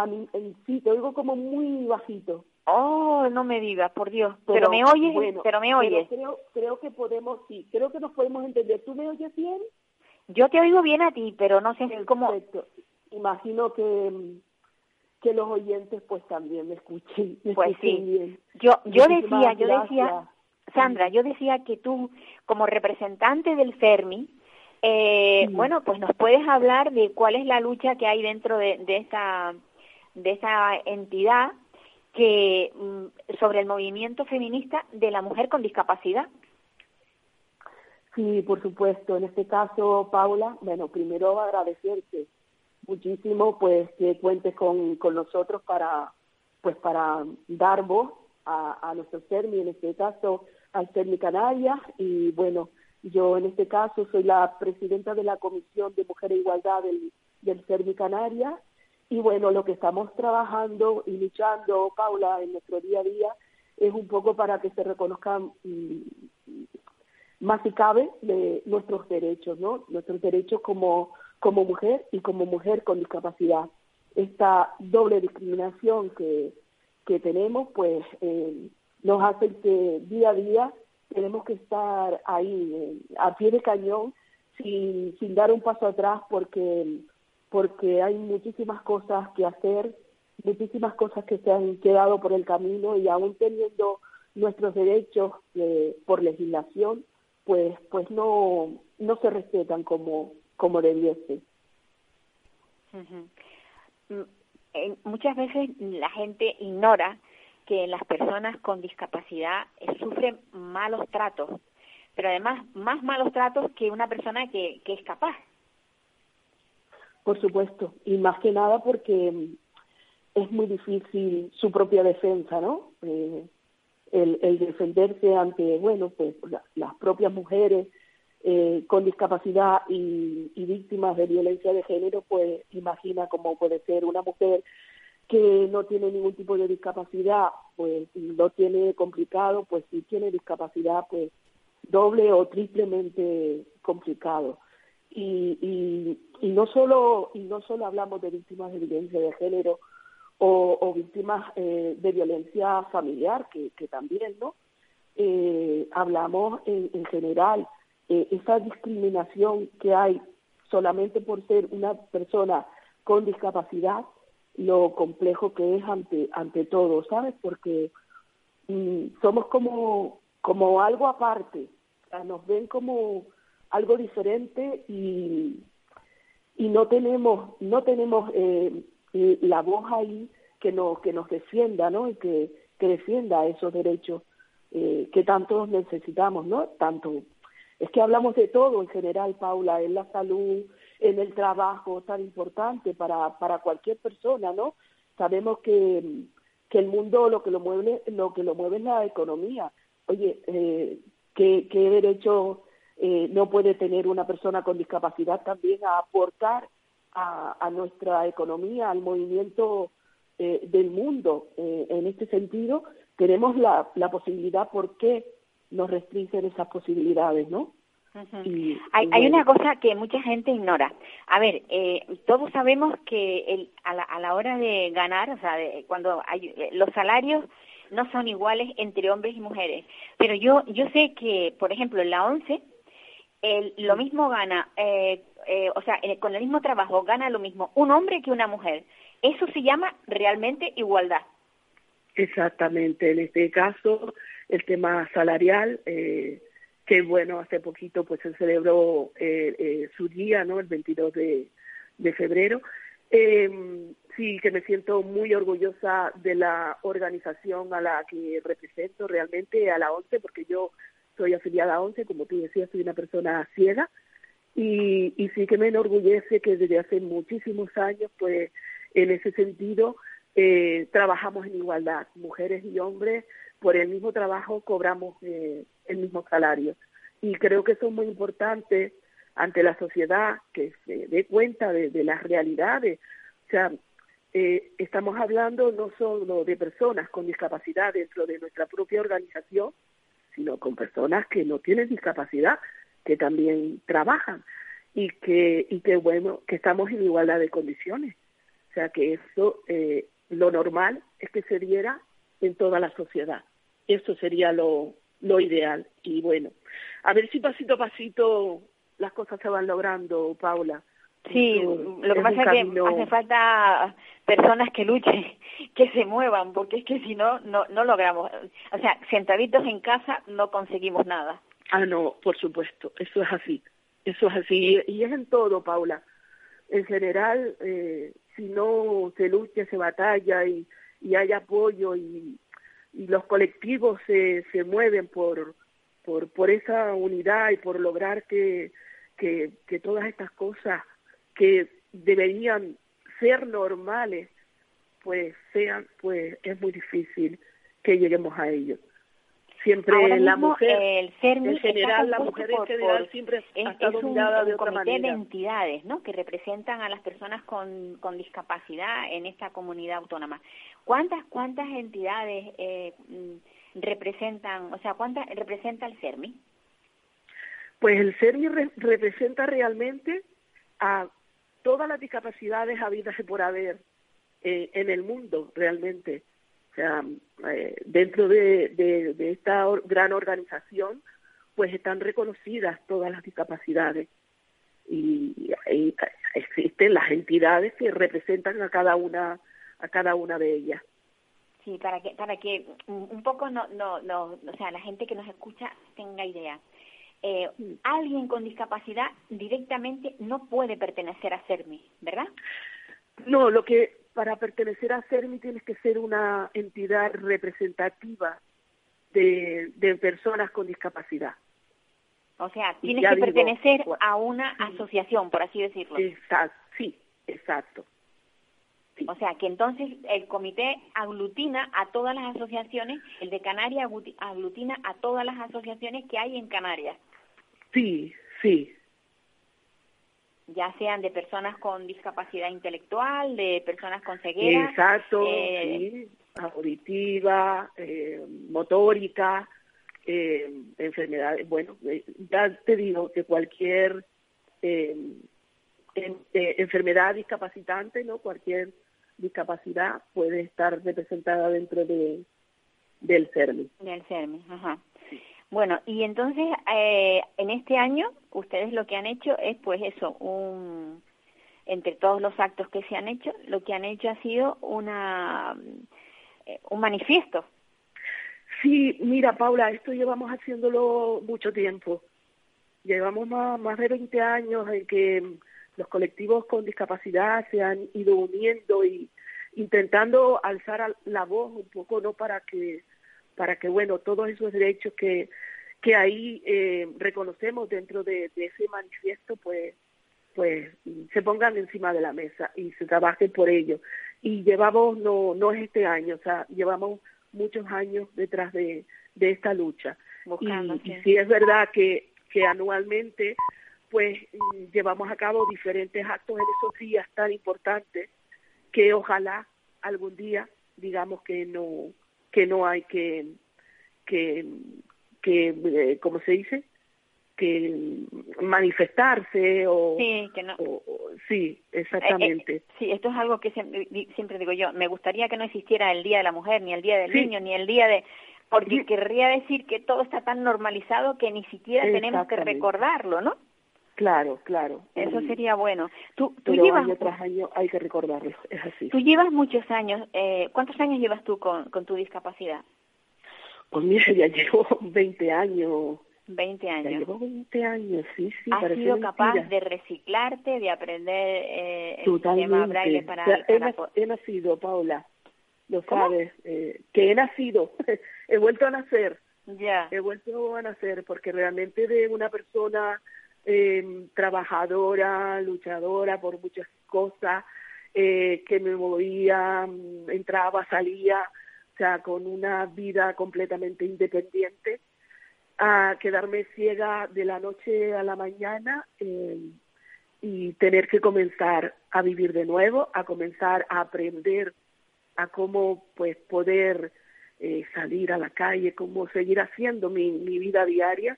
A mí, sí, te oigo como muy bajito. Oh, no me digas, por Dios. Pero, me oyes, pero me oyes. creo, creo que podemos, sí, creo que nos podemos entender. ¿Tú me oyes bien? Yo te oigo bien a ti, pero no sé cómo... Imagino que, que los oyentes pues también me escuchen, <laughs> pues sí. Yo, yo decía, yo decía, Sandra, yo decía que tú, como representante del Fermi, eh, bueno, pues nos puedes hablar de cuál es la lucha que hay dentro de, de esta de esa entidad que mm, sobre el movimiento feminista de la mujer con discapacidad. Sí, por supuesto. En este caso, Paula, bueno, primero agradecerte muchísimo, pues que cuentes con, con nosotros para, pues para dar voz a, a nuestro CERMI, en este caso al CERMI Canarias, y bueno, yo en este caso soy la presidenta de la Comisión de Mujer e Igualdad del, del CERMI Canarias, y bueno, lo que estamos trabajando y luchando, Paula, en nuestro día a día, es un poco para que se reconozcan mm, más si cabe de nuestros derechos, ¿no? Nuestros derechos como, como mujer y como mujer con discapacidad. Esta doble discriminación que, que tenemos, pues eh, nos hace que día a día tenemos que estar ahí, eh, a pie de cañón, sin, sin dar un paso atrás, porque porque hay muchísimas cosas que hacer, muchísimas cosas que se han quedado por el camino y aún teniendo nuestros derechos eh, por legislación, pues pues no no se respetan como como debiese. Mm, muchas veces la gente ignora que las personas con discapacidad eh, sufren malos tratos, pero además más malos tratos que una persona que, que es capaz. Por supuesto, y más que nada porque mm, es muy difícil su propia defensa, ¿no? Eh, el, defenderse ante, bueno, pues las propias mujeres eh, con discapacidad y, y, víctimas de violencia de género, pues imagina cómo puede ser una mujer que no tiene ningún tipo de discapacidad, pues lo tiene complicado, pues si tiene discapacidad, pues doble o triplemente complicado y, y, y no solo y no solo hablamos de víctimas de violencia de género o, víctimas eh, de violencia familiar que, que también no eh, hablamos en, en general eh, esa discriminación que hay solamente por ser una persona con discapacidad lo complejo que es ante ante todo sabes porque mm, somos como como algo aparte o sea, nos ven como algo diferente y, y no tenemos no tenemos eh, la voz ahí que nos que nos defienda no y que, que defienda esos derechos eh, que tanto necesitamos no tanto. Es que hablamos de todo en general Paula en la salud en el trabajo tan importante para para cualquier persona no sabemos que que el mundo lo que lo mueve lo que lo mueve es la economía. Oye, eh, ¿qué, ¿qué, derecho eh, no puede tener una persona con discapacidad también a aportar a, a nuestra economía, al movimiento eh, del mundo? Eh, en este sentido, tenemos la, la posibilidad, ¿por qué nos restringen esas posibilidades, no? y, hay, hay, una cosa que mucha gente ignora. A ver, eh, todos sabemos que el, a, la, a, la, hora de ganar, o sea, de, cuando hay, los salarios no son iguales entre hombres y mujeres. Pero yo, yo sé que, por ejemplo, en la ONCE, el, lo mismo gana, eh, eh, o sea, con el mismo trabajo gana lo mismo un hombre que una mujer. Eso se llama realmente igualdad. Exactamente. En este caso, el tema salarial, eh, que bueno, hace poquito pues se celebró eh, eh, su día, ¿no? El 22 de, de febrero. Eh, sí, que me siento muy orgullosa de la organización a la que represento realmente, a la ONCE, porque yo soy afiliada a ONCE, como tú decías, soy una persona ciega, y, y sí que me enorgullece que desde hace muchísimos años, pues en ese sentido, eh, trabajamos en igualdad, mujeres y hombres, por el mismo trabajo cobramos eh, el mismo salario. Y creo que eso es muy importante ante la sociedad que se dé cuenta de, las realidades. O sea, eh, estamos hablando no solo de personas con discapacidad dentro de nuestra propia organización, sino con personas que no tienen discapacidad, que también trabajan y que, y que bueno, que estamos en igualdad de condiciones. O sea, que eso, eh, lo normal es que se diera en toda la sociedad. Eso sería lo, lo ideal. Y bueno, a ver si pasito a pasito las cosas se van logrando, Paula. Sí, lo que pasa es que hace falta personas que luchen, <laughs> que se muevan, porque es que si no, no, no logramos. O sea, sentaditos en casa no conseguimos nada. Ah, no, por supuesto, eso es así. Eso es así. Y es en todo, Paula. En general, eh, si no se lucha, se batalla y, y hay apoyo y, y los colectivos se, se mueven por, por, por esa unidad y por lograr que, que, que todas estas cosas que deberían ser normales, pues sean, pues es muy difícil que lleguemos a ello. Siempre Ahora la mismo, mujer, el CERMI en general, la mujer en por- general por- siempre es, ha estado es un, mirada de un otra comité de entidades, ¿no? Que representan a las personas con, con discapacidad en esta comunidad autónoma. ¿Cuántas cuántas entidades eh, mm, representan, o sea, cuántas representa el CERMI? Pues el CERMI re- representa realmente a todas las discapacidades habidas por haber eh, en el mundo, realmente. Eh, dentro de, esta or- gran organización, pues están reconocidas todas las discapacidades. Y, existen las entidades que representan a cada una a cada una de ellas. Sí, para que para que un poco no no no, sea, la gente que nos escucha tenga idea. Eh, alguien con discapacidad directamente no puede pertenecer a CERMI, ¿verdad? No, lo que para pertenecer a CERMI tienes que ser una entidad representativa de, de personas con discapacidad. O sea, tienes que digo, pertenecer a una asociación, por así decirlo. Exacto, sí, exacto. O sea, que entonces el comité aglutina a todas las asociaciones, el de Canarias agluti- aglutina a todas las asociaciones que hay en Canarias, Sí, sí, ya sean de personas con discapacidad intelectual, de personas con ceguera. exacto, eh, sí, auditiva, eh, motórica, eh, enfermedades, bueno, eh, ya te digo que cualquier eh, en- eh, enfermedad discapacitante, ¿no? Cualquier discapacidad puede estar representada dentro de del CERMI. Del CERMI, ajá. Bueno, y entonces eh, en este año ustedes lo que han hecho es pues eso, un entre todos los actos que se han hecho, lo que han hecho ha sido una eh, un manifiesto. Sí, mira, Paula, esto llevamos haciéndolo mucho tiempo. Llevamos más, más de 20 años en que los colectivos con discapacidad se han ido uniendo y intentando alzar al- la voz un poco, ¿no? Para que, para que bueno, todos esos derechos que, que ahí eh, reconocemos dentro de, de ese manifiesto, pues, pues se pongan encima de la mesa y se trabaje por ello. Y llevamos, no, no es este año, o sea, llevamos muchos años detrás de, de esta lucha. Buscando, y, sí. y sí es verdad que, que anualmente pues mm, llevamos a cabo diferentes actos en esos días tan importantes que ojalá algún día digamos que no que no hay que que que eh, cómo se dice que manifestarse o Sí, que no. o- o- sí Eh, exactamente eh, sí, esto es algo que siempre, siempre digo yo. Me gustaría que no existiera el Día de la Mujer, ni el Día del Sí. Niño, ni el Día de... Porque Sí. querría decir que todo está tan normalizado que ni siquiera tenemos que Exactamente. recordarlo, ¿no? Claro claro Eso sería bueno. Tú, tú pero llevas año tras año hay que recordarlo es así tú llevas muchos años. Eh, ¿Cuántos años llevas tú con, con tu discapacidad? pues mira ya llevo 20 años 20 ya años. llevo 20 años sí sí ¿Has sido capaz mentira. de reciclarte, de aprender eh, el Totalmente. sistema braille para, O sea, he, para he nacido, Paula, lo ¿Cómo? sabes, eh, que he nacido, <laughs> he vuelto a nacer, Ya. he vuelto a nacer, porque realmente de una persona eh, trabajadora, luchadora por muchas cosas, eh, que me movía, mm, entraba, salía, o sea, con una vida completamente independiente, a quedarme ciega de la noche a la mañana eh, y tener que comenzar a vivir de nuevo, a comenzar a aprender a cómo pues poder eh, salir a la calle, cómo seguir haciendo mi vida diaria,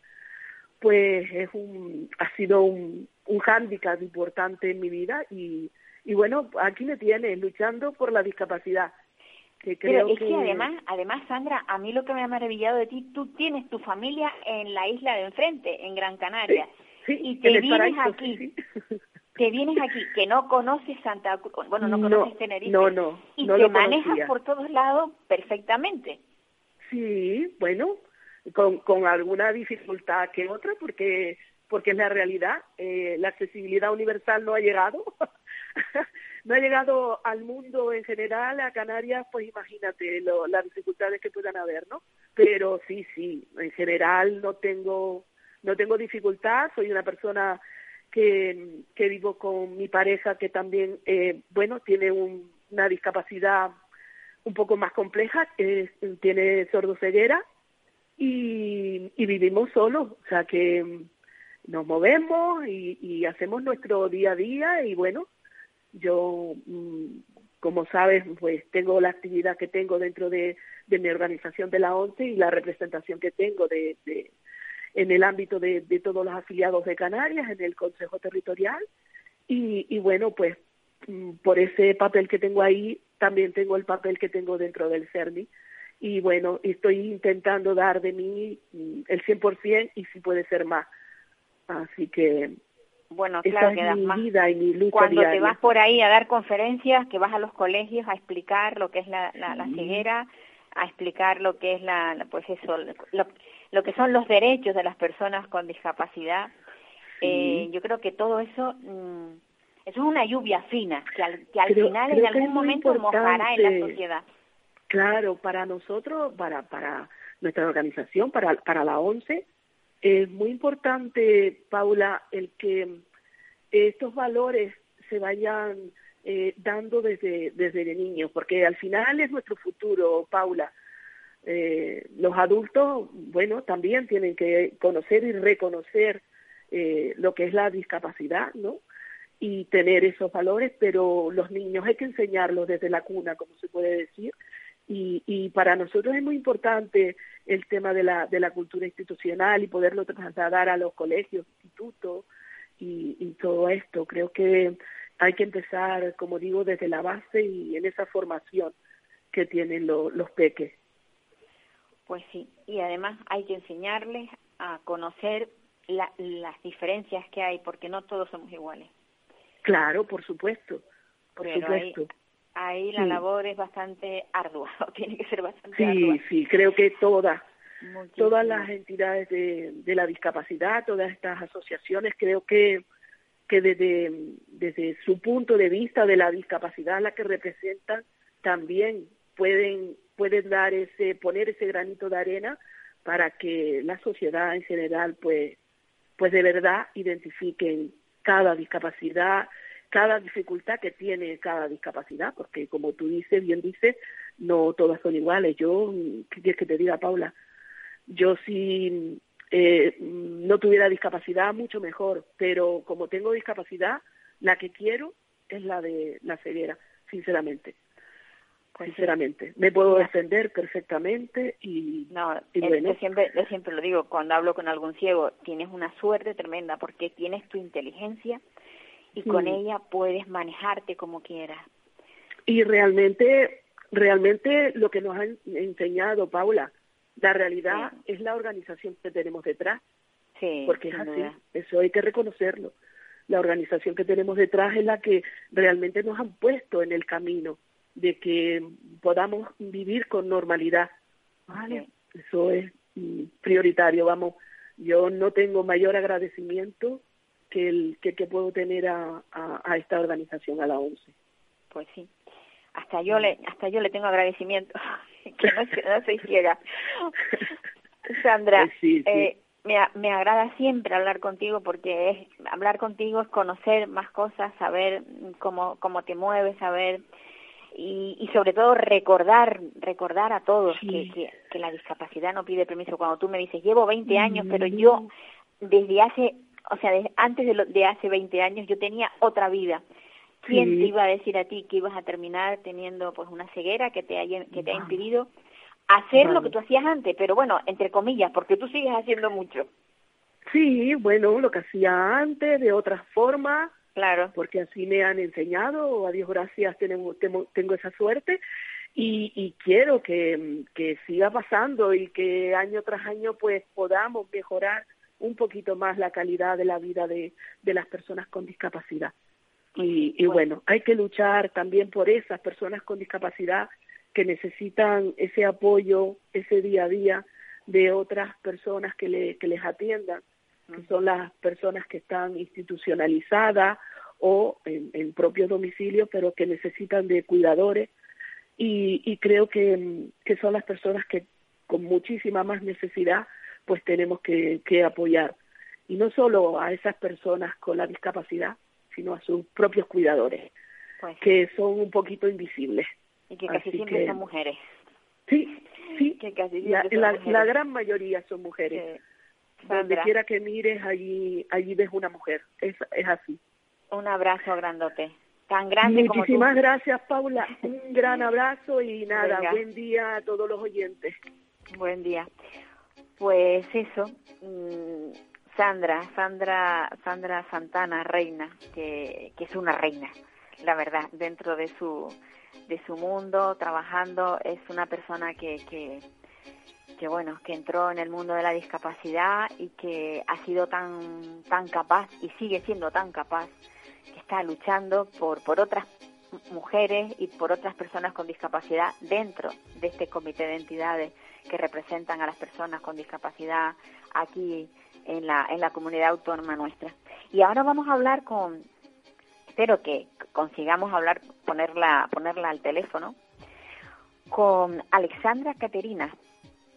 pues es un, ha sido un, un hándicap importante en mi vida y, y bueno, aquí me tienes luchando por la discapacidad. Que creo Pero es que, que además, además, Sandra, a mí lo que me ha maravillado de ti, tú tienes tu familia en la isla de enfrente, en Gran Canaria, Sí, y te vienes paraíso, aquí, sí, te vienes aquí, que no conoces Santa Cruz, bueno, no No, conoces Tenerife, no, no, y te manejas por todos lados perfectamente. Sí, bueno, con, con alguna dificultad que otra, porque porque es la realidad. Eh, la accesibilidad universal no ha llegado, <laughs> no ha llegado al mundo en general, a Canarias, pues imagínate lo, las dificultades que puedan haber, ¿no? Pero sí, sí, en general no tengo no tengo dificultad, soy una persona que, que vivo con mi pareja que también, eh, bueno, tiene un- una discapacidad un poco más compleja, eh, tiene sordoceguera y, y vivimos solos, o sea que mm, nos movemos y, y hacemos nuestro día a día y bueno, yo, mm, como sabes, pues tengo la actividad que tengo dentro de, mi organización de la ONCE y la representación que tengo de, en el ámbito de, de todos los afiliados de Canarias, en el Consejo Territorial y, y bueno, pues mm, por ese papel que tengo ahí, también tengo el papel que tengo dentro del CERNI. Y bueno, estoy intentando dar de mí mm, el 100% y si puede ser más. Así que Bueno, claro es que das mi más. vida y mi lucha Cuando diaria. te vas por ahí a dar conferencias, que vas a los colegios a explicar lo que es la, la, la ceguera, a explicar lo que es la, la- pues eso, lo, lo que son los derechos de las personas con discapacidad. Eh, yo creo que todo eso, mm, eso es una lluvia fina que al, que al Creo- final en algún momento mojará en la sociedad. Claro, para nosotros, para, para nuestra organización, para, la ONCE, es muy importante, Paula, el que estos valores se vayan eh, dando desde, desde niños, porque al final es nuestro futuro, Paula. Eh, los adultos, bueno, también tienen que conocer y reconocer eh, lo que es la discapacidad, ¿no? Y tener esos valores, pero los niños hay que enseñarlos desde la cuna, como se puede decir, y, y para nosotros es muy importante el tema de la, de la cultura institucional y poderlo trasladar a los colegios, institutos y, y todo esto. Creo que hay que empezar, como digo, desde la base y en esa formación que tienen lo- los peques. Pues sí, y además hay que enseñarles a conocer la- las diferencias que hay, porque no todos somos iguales. Claro, por supuesto, por Pero supuesto. Ahí la Sí. labor es bastante ardua, <laughs> tiene que ser bastante Sí, ardua. sí, creo que todas, todas las entidades de, de la discapacidad, todas estas asociaciones, creo que, que desde, desde su punto de vista de la discapacidad, la que representan, también pueden, pueden dar ese, poner ese granito de arena para que la sociedad en general, pues, pues de verdad identifiquen cada discapacidad, cada dificultad que tiene cada discapacidad, porque como tú dices, bien dices, no todas son iguales. Yo, ¿qué quieres que te diga, Paula? yo si eh, no tuviera discapacidad, mucho mejor, pero como tengo discapacidad, la que quiero es la de la ceguera, sinceramente. Pues sinceramente, me puedo defender perfectamente y, no, yo siempre, yo siempre lo digo cuando hablo con algún ciego, tienes una suerte tremenda porque tienes tu inteligencia y con ella puedes manejarte como quieras. Y realmente, realmente lo que nos han enseñado, Paula, la realidad es la organización que tenemos detrás. Sí, porque es así, eso hay que reconocerlo. La organización que tenemos detrás es la que realmente nos han puesto en el camino de que podamos vivir con normalidad. ¿vale? Eso es mm, prioritario, vamos. Yo no tengo mayor agradecimiento que el que, que puedo tener a, a, esta organización, a la ONCE. Pues sí, hasta yo le hasta yo le tengo agradecimiento. <laughs> Que no, soy ciega <laughs> Sandra pues Eh, me, me agrada siempre hablar contigo porque es, hablar contigo es conocer más cosas saber cómo cómo te mueves saber y, y sobre todo recordar recordar a todos que, que, que, la discapacidad no pide permiso. Cuando tú me dices llevo 20 años pero yo desde hace o sea desde antes de, de hace 20 años yo tenía otra vida ¿Quién te iba a decir a ti que ibas a terminar teniendo pues una ceguera que te, que te ha impedido hacer lo que tú hacías antes? Pero bueno, entre comillas, porque tú sigues haciendo mucho. Sí, bueno, lo que hacía antes, de otra forma. Claro. Porque así me han enseñado, a Dios gracias tengo, tengo, esa suerte. Y, y quiero que, que siga pasando y que año tras año pues podamos mejorar un poquito más la calidad de la vida de, de las personas con discapacidad. Y, y bueno, hay que luchar también por esas personas con discapacidad que necesitan ese apoyo, ese día a día de otras personas que, le, que les atiendan, que son las personas que están institucionalizadas o en, en propio domicilio, pero que necesitan de cuidadores. Y, y creo que, que son las personas que con muchísima más necesidad pues tenemos que, que apoyar. Y no solo a esas personas con la discapacidad, sino a sus propios cuidadores, pues que son un poquito invisibles. Y que casi siempre son mujeres. Sí, sí, que casi la, la, gran mayoría son mujeres. Donde quiera que mires, allí, allí ves una mujer, es, es así. Un abrazo grandote. Tan grande Muchísimas gracias, Paula. Un gran <laughs> abrazo y nada, buen día a todos los oyentes. Buen día. Pues eso, mm, Sandra, Sandra, Sandra Santana, reina, que, que es una reina, la verdad, dentro de su, de su mundo, trabajando, es una persona que, que, que bueno, que entró en el mundo de la discapacidad y que ha sido tan, tan capaz y sigue siendo tan capaz, que está luchando por, por otras mujeres y por otras personas con discapacidad dentro de este comité de entidades que representan a las personas con discapacidad aquí en la, en la comunidad autónoma nuestra. Y ahora vamos a hablar con, espero que consigamos hablar, ponerla, ponerla al teléfono, con Alexandra Caterina.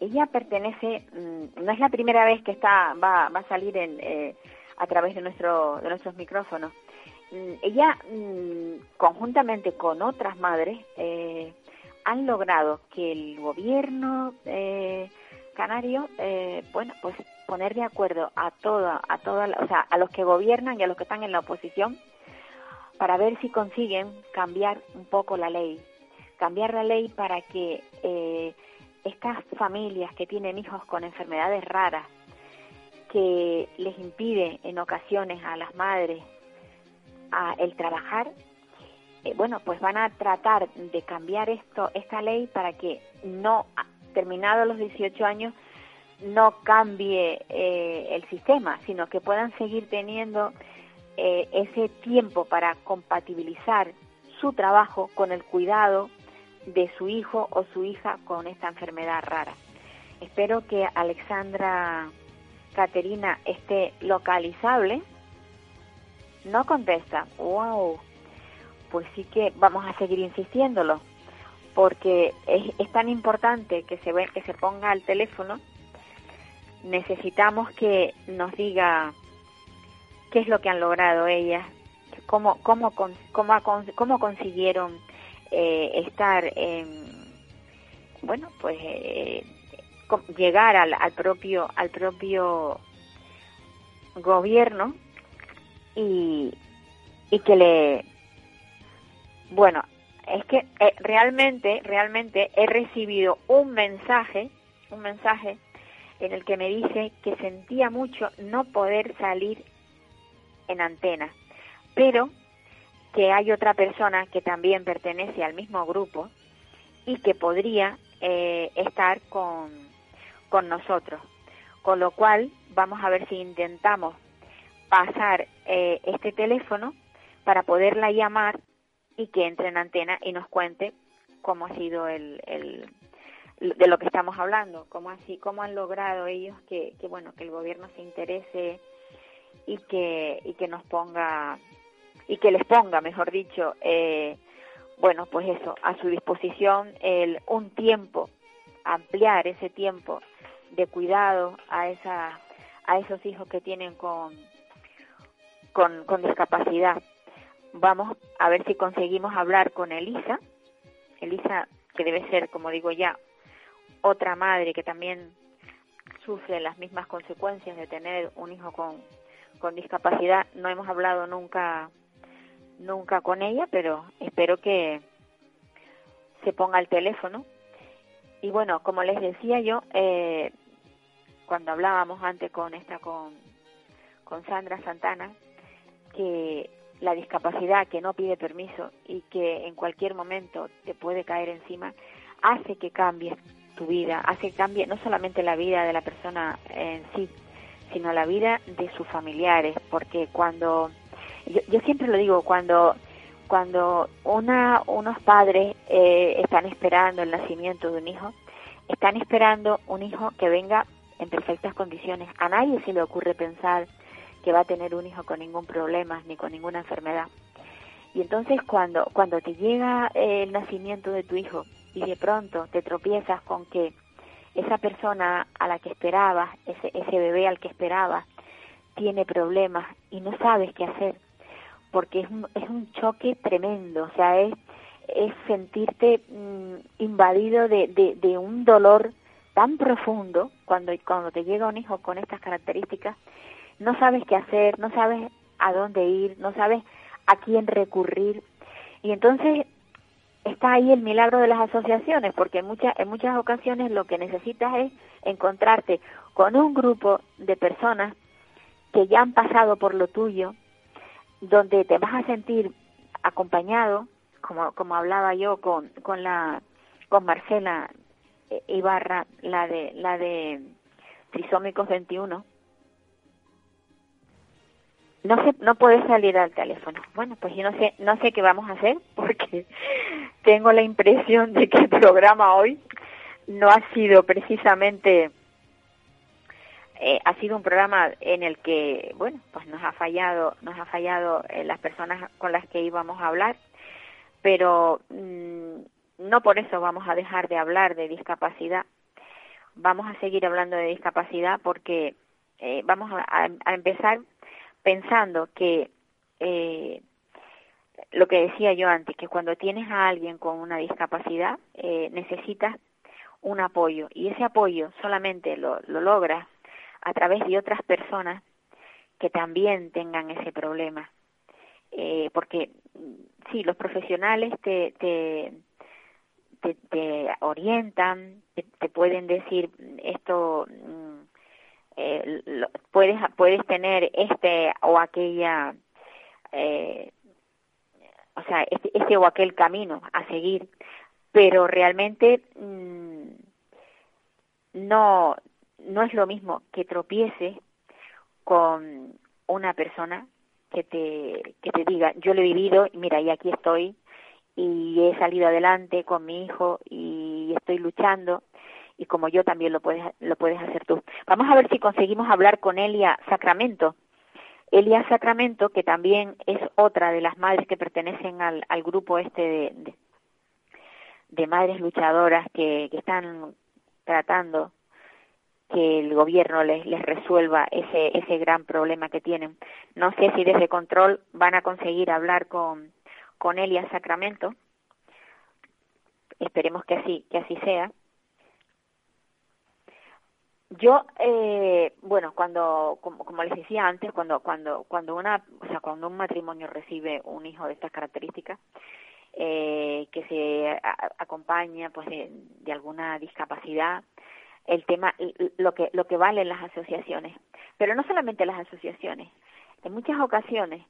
Ella pertenece, mm, no es la primera vez que está, va, va a salir en, eh, a través de, nuestro, de nuestros micrófonos. Mm, ella, mm, conjuntamente con otras madres, eh, han logrado que el gobierno eh, canario, bueno, pues poner de acuerdo a toda, a toda, o sea, a los que gobiernan y a los que están en la oposición para ver si consiguen cambiar un poco la ley, cambiar la ley para que eh, estas familias que tienen hijos con enfermedades raras, que les impide en ocasiones a las madres a el trabajar, eh, bueno, pues van a tratar de cambiar esto, esta ley para que no, terminados los 18 años, no cambie eh, el sistema, sino que puedan seguir teniendo eh, ese tiempo para compatibilizar su trabajo con el cuidado de su hijo o su hija con esta enfermedad rara. Espero que Alexandra Caterina esté localizable. No contesta. ¡Wow! Pues sí que vamos a seguir insistiéndolo, porque es, es tan importante que se, que se ponga al teléfono necesitamos que nos diga qué es lo que han logrado ellas, cómo, cómo, cómo, cómo consiguieron eh, estar, bueno, pues eh, llegar al, al propio al propio gobierno y, y que le bueno es que eh, realmente realmente he recibido un mensaje un mensaje en el que me dice que sentía mucho no poder salir en antena pero que hay otra persona que también pertenece al mismo grupo y que podría eh, estar con, con nosotros. Con lo cual, vamos a ver si intentamos pasar eh, este teléfono para poderla llamar y que entre en antena y nos cuente cómo ha sido el, el de lo que estamos hablando, cómo así, cómo han logrado ellos que, que bueno que el gobierno se interese y que y que nos ponga y que les ponga, mejor dicho, eh, bueno, pues eso, a su disposición el, un tiempo, ampliar ese tiempo de cuidado a, esa, a esos hijos que tienen con, con, con discapacidad. Vamos a ver si conseguimos hablar con Elisa, Elisa que debe ser, como digo ya, otra madre que también sufre las mismas consecuencias de tener un hijo con, con discapacidad. No hemos hablado nunca nunca con ella, pero espero que se ponga el teléfono. Y bueno, como les decía yo, eh, cuando hablábamos antes con esta, con, con Sandra Santana, que la discapacidad que no pide permiso y que en cualquier momento te puede caer encima, hace que cambie tu vida, hace que cambie no solamente la vida de la persona en sí, sino la vida de sus familiares, porque cuando yo, siempre lo digo, cuando cuando una, unos padres eh, están esperando el nacimiento de un hijo, están esperando un hijo que venga en perfectas condiciones. A nadie se le ocurre pensar que va a tener un hijo con ningún problema ni con ninguna enfermedad. Y entonces cuando, cuando te llega el nacimiento de tu hijo y de pronto te tropiezas con que esa persona a la que esperabas, ese, ese bebé al que esperabas, tiene problemas y no sabes qué hacer, porque es un, es un choque tremendo, o sea, es, es sentirte mm, invadido de, de, de, un dolor tan profundo cuando, cuando te llega un hijo con estas características, no sabes qué hacer, no sabes a dónde ir, no sabes a quién recurrir. Y entonces está ahí el milagro de las asociaciones, porque en muchas, en muchas ocasiones lo que necesitas es encontrarte con un grupo de personas que ya han pasado por lo tuyo, donde te vas a sentir acompañado, como, como hablaba yo con, con la con Marcela Ibarra, la de la de Trisómicos 21. No sé, no puedes salir al teléfono. Bueno, pues yo no sé, no sé qué vamos a hacer <laughs> porque tengo la impresión de que el programa hoy no ha sido precisamente eh, ha sido un programa en el que, bueno, pues nos ha fallado, nos ha fallado eh, las personas con las que íbamos a hablar, pero mm, no por eso vamos a dejar de hablar de discapacidad. Vamos a seguir hablando de discapacidad porque eh, vamos a, a, empezar pensando que eh, lo que decía yo antes, que cuando tienes a alguien con una discapacidad eh, necesitas un apoyo y ese apoyo solamente lo, lo logras a través de otras personas que también tengan ese problema. Eh, porque sí, los profesionales te, te, te, orientan, te, pueden decir esto, eh, puedes, puedes tener este o aquella, eh, o sea, este, este, o aquel camino a seguir, pero realmente mm, no no es lo mismo que tropiece con una persona que te, que te diga, yo lo he vivido, mira, y aquí estoy, y he salido adelante con mi hijo y estoy luchando, y como yo también lo puedes, lo puedes hacer tú. Vamos a ver si conseguimos hablar con Elia Sacramento. Elia Sacramento, que también es otra de las madres que pertenecen al, grupo este de, de, madres luchadoras que, que están tratando que el gobierno les, les resuelva ese, ese gran problema que tienen. No sé si desde control van a conseguir hablar con, con Elia Sacramento. Esperemos que así, que así sea. Yo, eh, bueno, cuando, como, les decía antes, cuando, cuando, cuando una, o sea, cuando un matrimonio recibe un hijo de estas características, eh, que se acompaña, pues, de, de, alguna discapacidad, el tema, lo que, lo que valen las asociaciones, pero no solamente las asociaciones. En muchas ocasiones,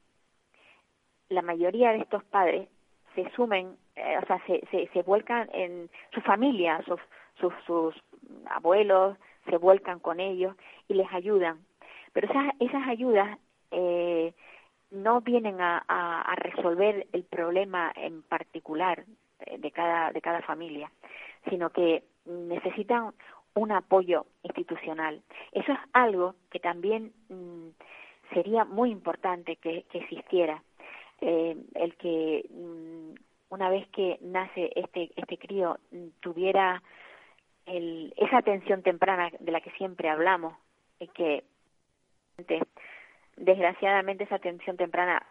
la mayoría de estos padres se sumen, eh, o sea, se, se, se vuelcan en su familia, sus, sus, sus abuelos, se vuelcan con ellos y les ayudan. Pero esas, esas ayudas eh, no vienen a, a, resolver el problema en particular de cada, de cada familia, sino que necesitan un apoyo institucional. Eso es algo que también mm, sería muy importante que, que existiera. Eh, el que mm, una vez que nace este, este crío mm, tuviera el, esa atención temprana de la que siempre hablamos, y que desgraciadamente esa atención temprana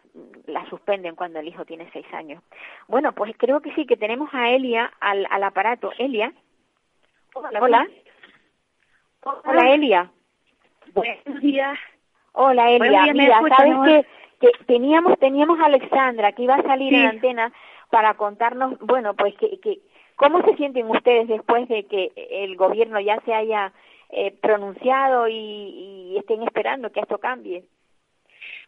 la suspenden cuando el hijo tiene seis años. Bueno, pues creo que sí, que tenemos a Elia al, al aparato. Elia. Hola. Hola. Hola, Elia. Buenos días. Hola, Elia. Mira, sabes que, que teníamos teníamos a Alexandra que iba a salir en antena para contarnos, bueno, pues que, que ¿Cómo se sienten ustedes después de que el gobierno ya se haya eh, pronunciado y, y estén esperando que esto cambie?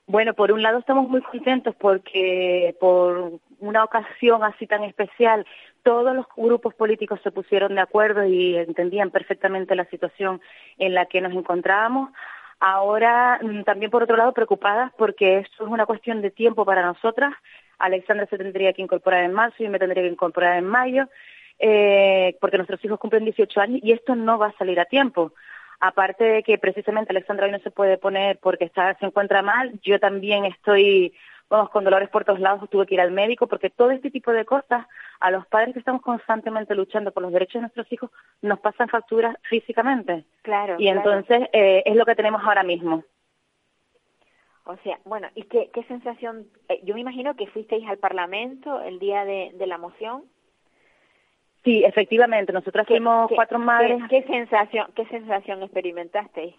Bueno, por un lado estamos muy contentos porque por una ocasión así tan especial todos los grupos políticos se pusieron de acuerdo y entendían perfectamente la situación en la que nos encontrábamos. Ahora mm, también por otro lado preocupadas porque esto es una cuestión de tiempo para nosotras. Alexandra se tendría que incorporar en marzo y me tendría que incorporar en mayo eh, porque nuestros hijos cumplen 18 años y esto no va a salir a tiempo. Aparte de que precisamente Alexandra hoy no se puede poner porque está, se encuentra mal, yo también estoy, vamos, con dolores por todos lados, tuve que ir al médico porque todo este tipo de cosas a los padres que estamos constantemente luchando por los derechos de nuestros hijos nos pasan facturas físicamente. Claro. Y entonces eh, es lo que tenemos ahora mismo. O sea, bueno, ¿y qué, qué sensación? Eh, yo me imagino que fuisteis al Parlamento el día de, de la moción. Sí, efectivamente, nosotras fuimos cuatro madres. ¿qué, sensación, qué sensación experimentaste?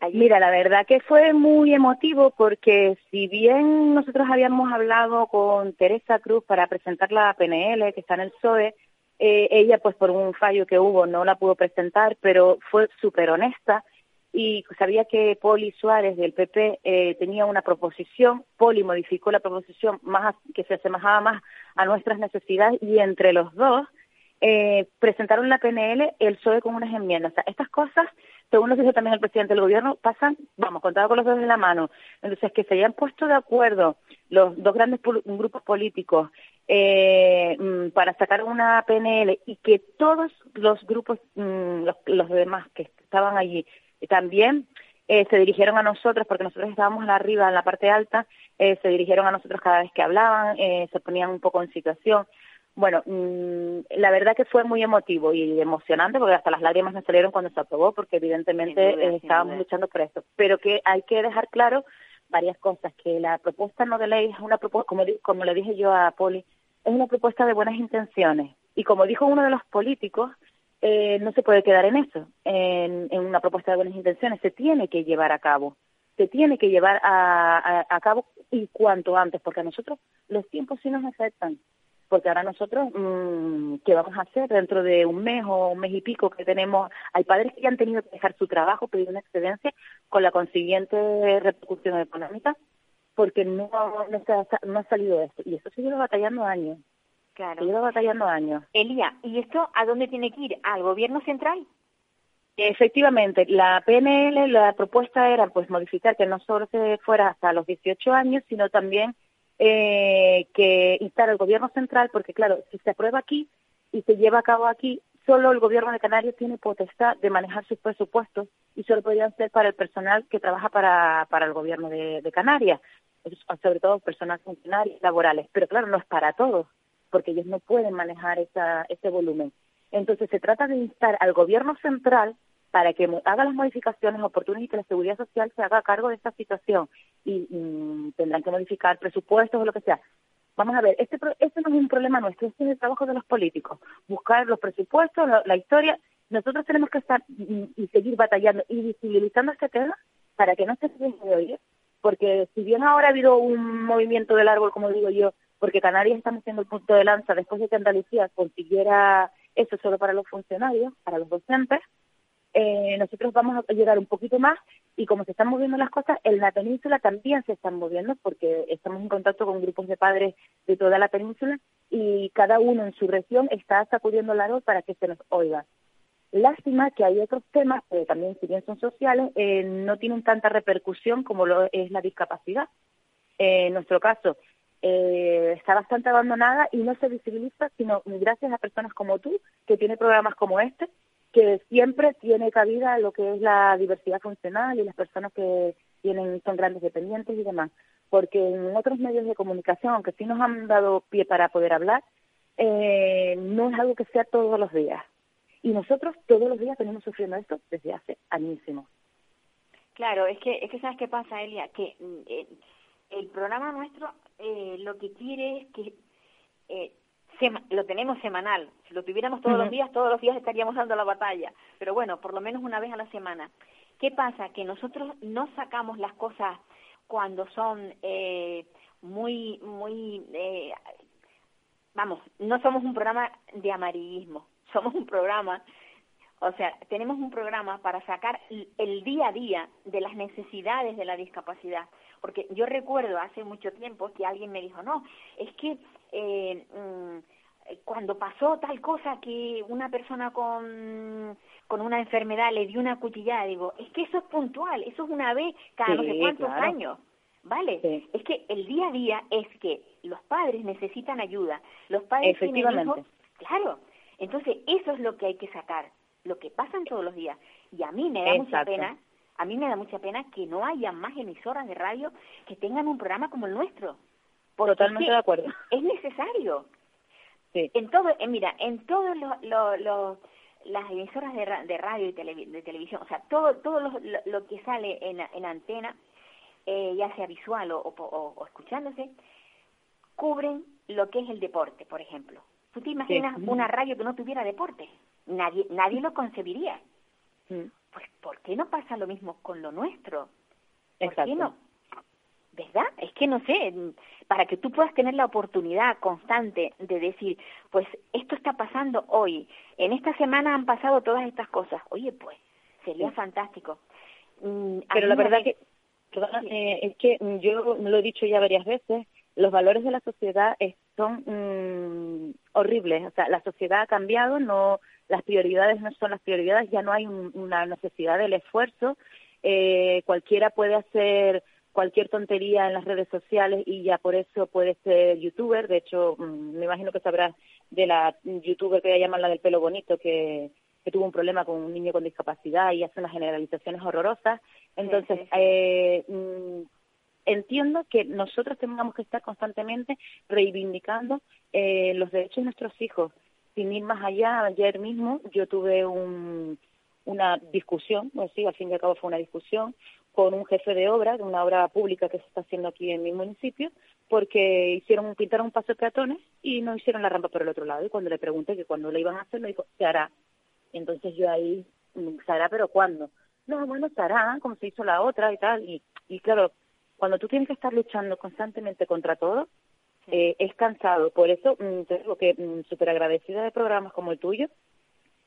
Allí? Mira, la verdad que fue muy emotivo porque si bien nosotros habíamos hablado con Teresa Cruz para presentar la PNL que está en el PSOE, eh, ella pues por un fallo que hubo no la pudo presentar, pero fue súper honesta y sabía que Poli Suárez del PP eh, tenía una proposición, Poli modificó la proposición más que se asemejaba más a nuestras necesidades y entre los dos eh, presentaron la PNL, el PSOE con unas enmiendas. O sea, estas cosas, según lo dice también el presidente del gobierno, pasan, vamos, contado con los dedos de la mano. Entonces, que se hayan puesto de acuerdo los dos grandes grupos políticos eh, mm, para sacar una PNL y que todos los grupos, mm, los, los demás que estaban allí también eh, se dirigieron a nosotros, porque nosotros estábamos arriba, en la parte alta, eh, se dirigieron a nosotros cada vez que hablaban, eh, se ponían un poco en situación. Bueno, mmm, la verdad que fue muy emotivo y emocionante porque hasta las lágrimas me salieron cuando se aprobó porque evidentemente duda, eh, estábamos luchando por esto. Pero que hay que dejar claro varias cosas, que la propuesta no de ley es una propuesta, como, como le dije yo a Poli, es una propuesta de buenas intenciones. Y como dijo uno de los políticos, eh, no se puede quedar en eso, en, en, una propuesta de buenas intenciones, se tiene que llevar a cabo, se tiene que llevar a, a, a cabo y cuanto antes, porque a nosotros los tiempos sí nos afectan porque ahora nosotros, mmm, ¿qué vamos a hacer dentro de un mes o un mes y pico que tenemos? Hay padres que ya han tenido que dejar su trabajo, pedir una excedencia con la consiguiente repercusión económica, porque no, no, se ha, no ha salido esto. Y eso se lleva batallando años. Claro. Se lleva batallando años. Elía, ¿y esto a dónde tiene que ir? ¿Al gobierno central? Efectivamente, la PNL, la propuesta era pues modificar que no solo se fuera hasta los 18 años, sino también eh, que instar al gobierno central, porque claro, si se aprueba aquí y se lleva a cabo aquí, solo el gobierno de Canarias tiene potestad de manejar sus presupuestos y solo podrían ser para el personal que trabaja para, para el gobierno de, Canarias, sobre todo personal funcionarios laborales. Pero claro, no es para todos, porque ellos no pueden manejar esa, ese volumen. Entonces se trata de instar al gobierno central para que haga las modificaciones oportunas y que la seguridad social se haga cargo de esta situación y mm, tendrán que modificar presupuestos o lo que sea. Vamos a ver, este, este no es un problema nuestro, este es el trabajo de los políticos, buscar los presupuestos, la, la historia nosotros tenemos que estar y, seguir batallando y visibilizando este tema para que no se deje de oír, porque si bien ahora ha habido un movimiento del árbol, como digo yo, porque Canarias estamos siendo el punto de lanza después de que Andalucía consiguiera eso solo para los funcionarios, para los docentes, eh, nosotros vamos a llegar un poquito más y como se están moviendo las cosas, en la península también se están moviendo porque estamos en contacto con grupos de padres de toda la península y cada uno en su región está sacudiendo el árbol para que se nos oiga. Lástima que hay otros temas que también, si bien son sociales, eh, no tienen tanta repercusión como lo es la discapacidad. En nuestro caso, eh, está bastante abandonada y no se visibiliza, sino gracias a personas como tú, que tiene programas como este, que siempre tiene cabida lo que es la diversidad funcional y las personas que tienen son grandes dependientes y demás. Porque en otros medios de comunicación, aunque sí nos han dado pie para poder hablar, eh, no es algo que sea todos los días. Y nosotros todos los días venimos sufriendo esto desde hace añísimos. Claro, es que, es que sabes qué pasa, Elia, que eh, el programa nuestro eh, lo que quiere es que eh, lo tenemos semanal. Si lo tuviéramos todos los días, todos los días estaríamos dando la batalla. Pero bueno, por lo menos una vez a la semana. ¿Qué pasa? Que nosotros no sacamos las cosas cuando son eh, muy, muy, eh, vamos, no somos un programa de amarillismo, <laughs> somos un programa, o sea, tenemos un programa para sacar el día a día de las necesidades de la discapacidad. Porque yo recuerdo hace mucho tiempo que alguien me dijo, no, es que eh, mm, cuando pasó tal cosa que una persona con, con una enfermedad le dio una cuchillada, digo, es que eso es puntual, eso es una vez cada no sé cuántos años. ¿Vale? Es que el día a día es que los padres necesitan ayuda, los padres tienen hijos, claro. Entonces, eso es lo que hay que sacar, lo que pasan todos los días. Y a mí me da mucha pena, a mí me da mucha pena que no haya más emisoras de radio que tengan un programa como el nuestro. Totalmente de acuerdo. Es necesario. En todo, eh, mira, en todos los las emisoras de, de radio y de televisión, o sea, todo todo lo, lo, que sale en, en antena, eh, ya sea visual o, o, escuchándose, cubren lo que es el deporte, por ejemplo. ¿Tú te imaginas una radio que no tuviera deporte? Nadie nadie lo concebiría. Pues, ¿por qué no pasa lo mismo con lo nuestro? ¿Por qué no? ¿Verdad? Es que no sé, para que tú puedas tener la oportunidad constante de decir, pues esto está pasando hoy, en esta semana han pasado todas estas cosas, oye, pues sería fantástico. Mm, Pero la verdad que, eh, es que yo lo he dicho ya varias veces, los valores de la sociedad son mm, horribles, o sea, la sociedad ha cambiado, no las prioridades no son las prioridades, ya no hay una necesidad del esfuerzo, eh, cualquiera puede hacer cualquier tontería en las redes sociales y ya por eso puede ser youtuber. De hecho, mm, me imagino que sabrás de la youtuber que llaman la del pelo bonito, que, que tuvo un problema con un niño con discapacidad y hace unas generalizaciones horrorosas. Entonces, Eh, mm, entiendo que nosotros tengamos que estar constantemente reivindicando eh, los derechos de nuestros hijos. Sin ir más allá, ayer mismo yo tuve un, una discusión, pues sí, al fin y al cabo fue una discusión, con un jefe de obra, de una obra pública que se está haciendo aquí en mi municipio, porque hicieron, pintaron un paso de peatones y no hicieron la rampa por el otro lado. Y cuando le pregunté que cuando le iban a hacer, me dijo, se hará. Entonces yo ahí, mm, se hará, pero ¿cuándo? No, bueno, se hará, como se hizo la otra y tal. Y, y claro, cuando tú tienes que estar luchando constantemente contra todo, eh, es cansado. Por eso mm, te digo que mm, súper agradecida de programas como el tuyo,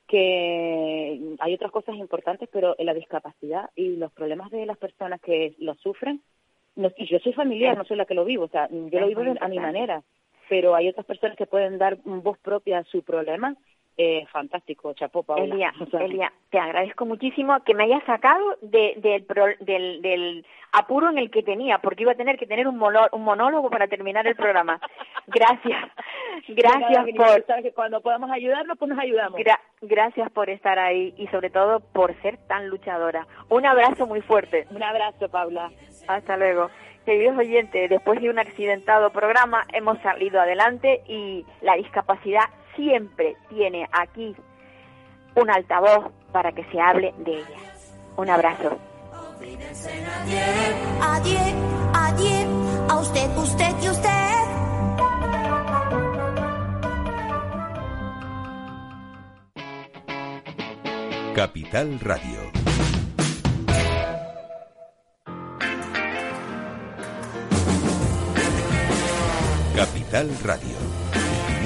que hay otras cosas importantes, pero la discapacidad y los problemas de las personas que lo sufren, y yo soy familiar, no soy la que lo vivo, o sea, yo lo vivo a mi manera, pero hay otras personas que pueden dar voz propia a su problema eh, fantástico, chapó, Elia, <laughs> Elia, te agradezco muchísimo que me hayas sacado de, del, del, apuro en el que tenía, porque iba a tener que tener un, monólogo para terminar el programa. <laughs> Gracias, gracias por... que cuando podamos ayudarnos, pues nos ayudamos. gracias por estar ahí y sobre todo por ser tan luchadora. Un abrazo muy fuerte. Un abrazo, Paula. Hasta luego. Queridos oyentes, después de un accidentado programa hemos salido adelante y la discapacidad siempre tiene aquí un altavoz para que se hable de ella. Un abrazo. Adiós, adiós, a usted, usted y usted. Capital Radio. Capital Radio.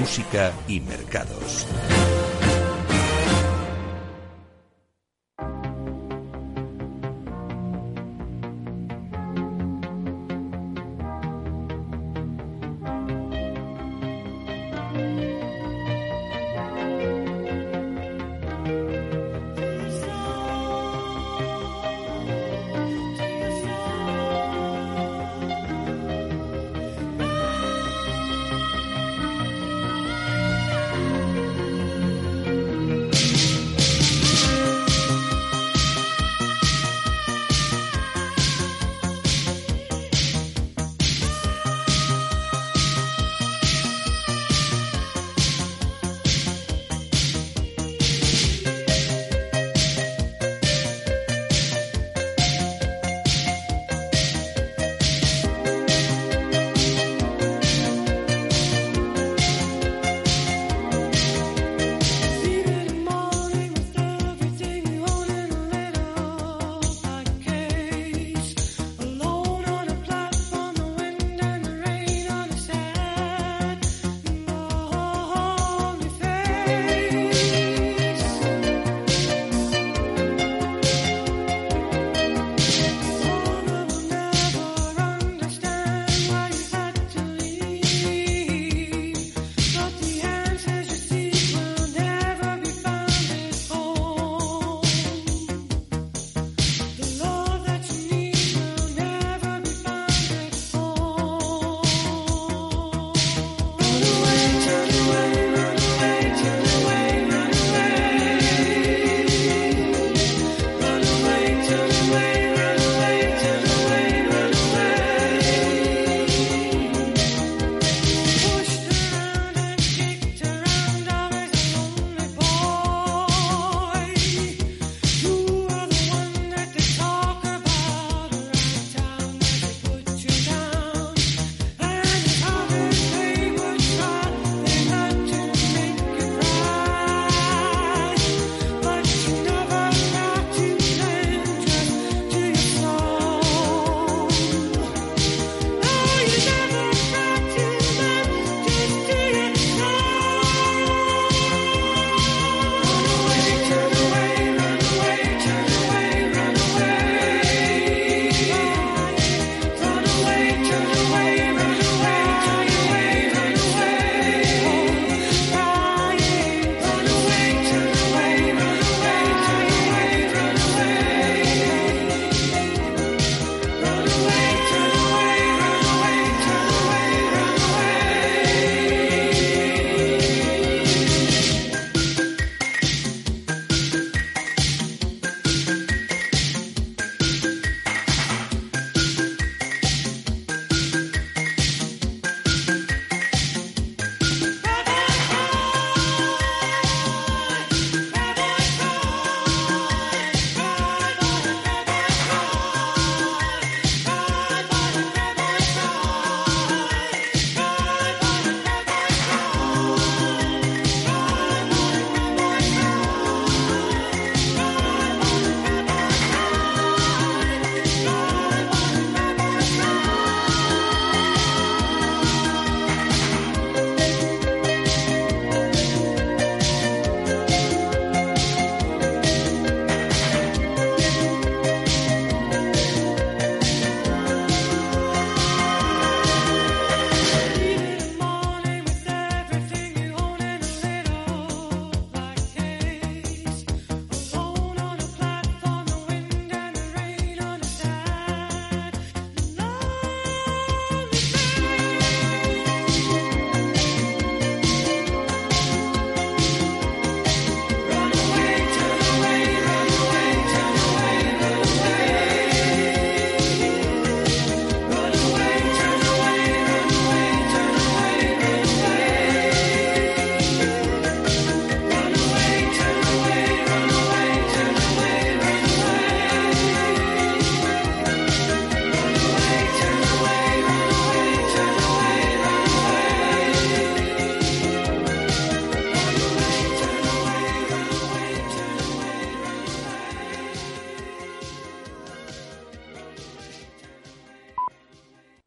Música y mercados.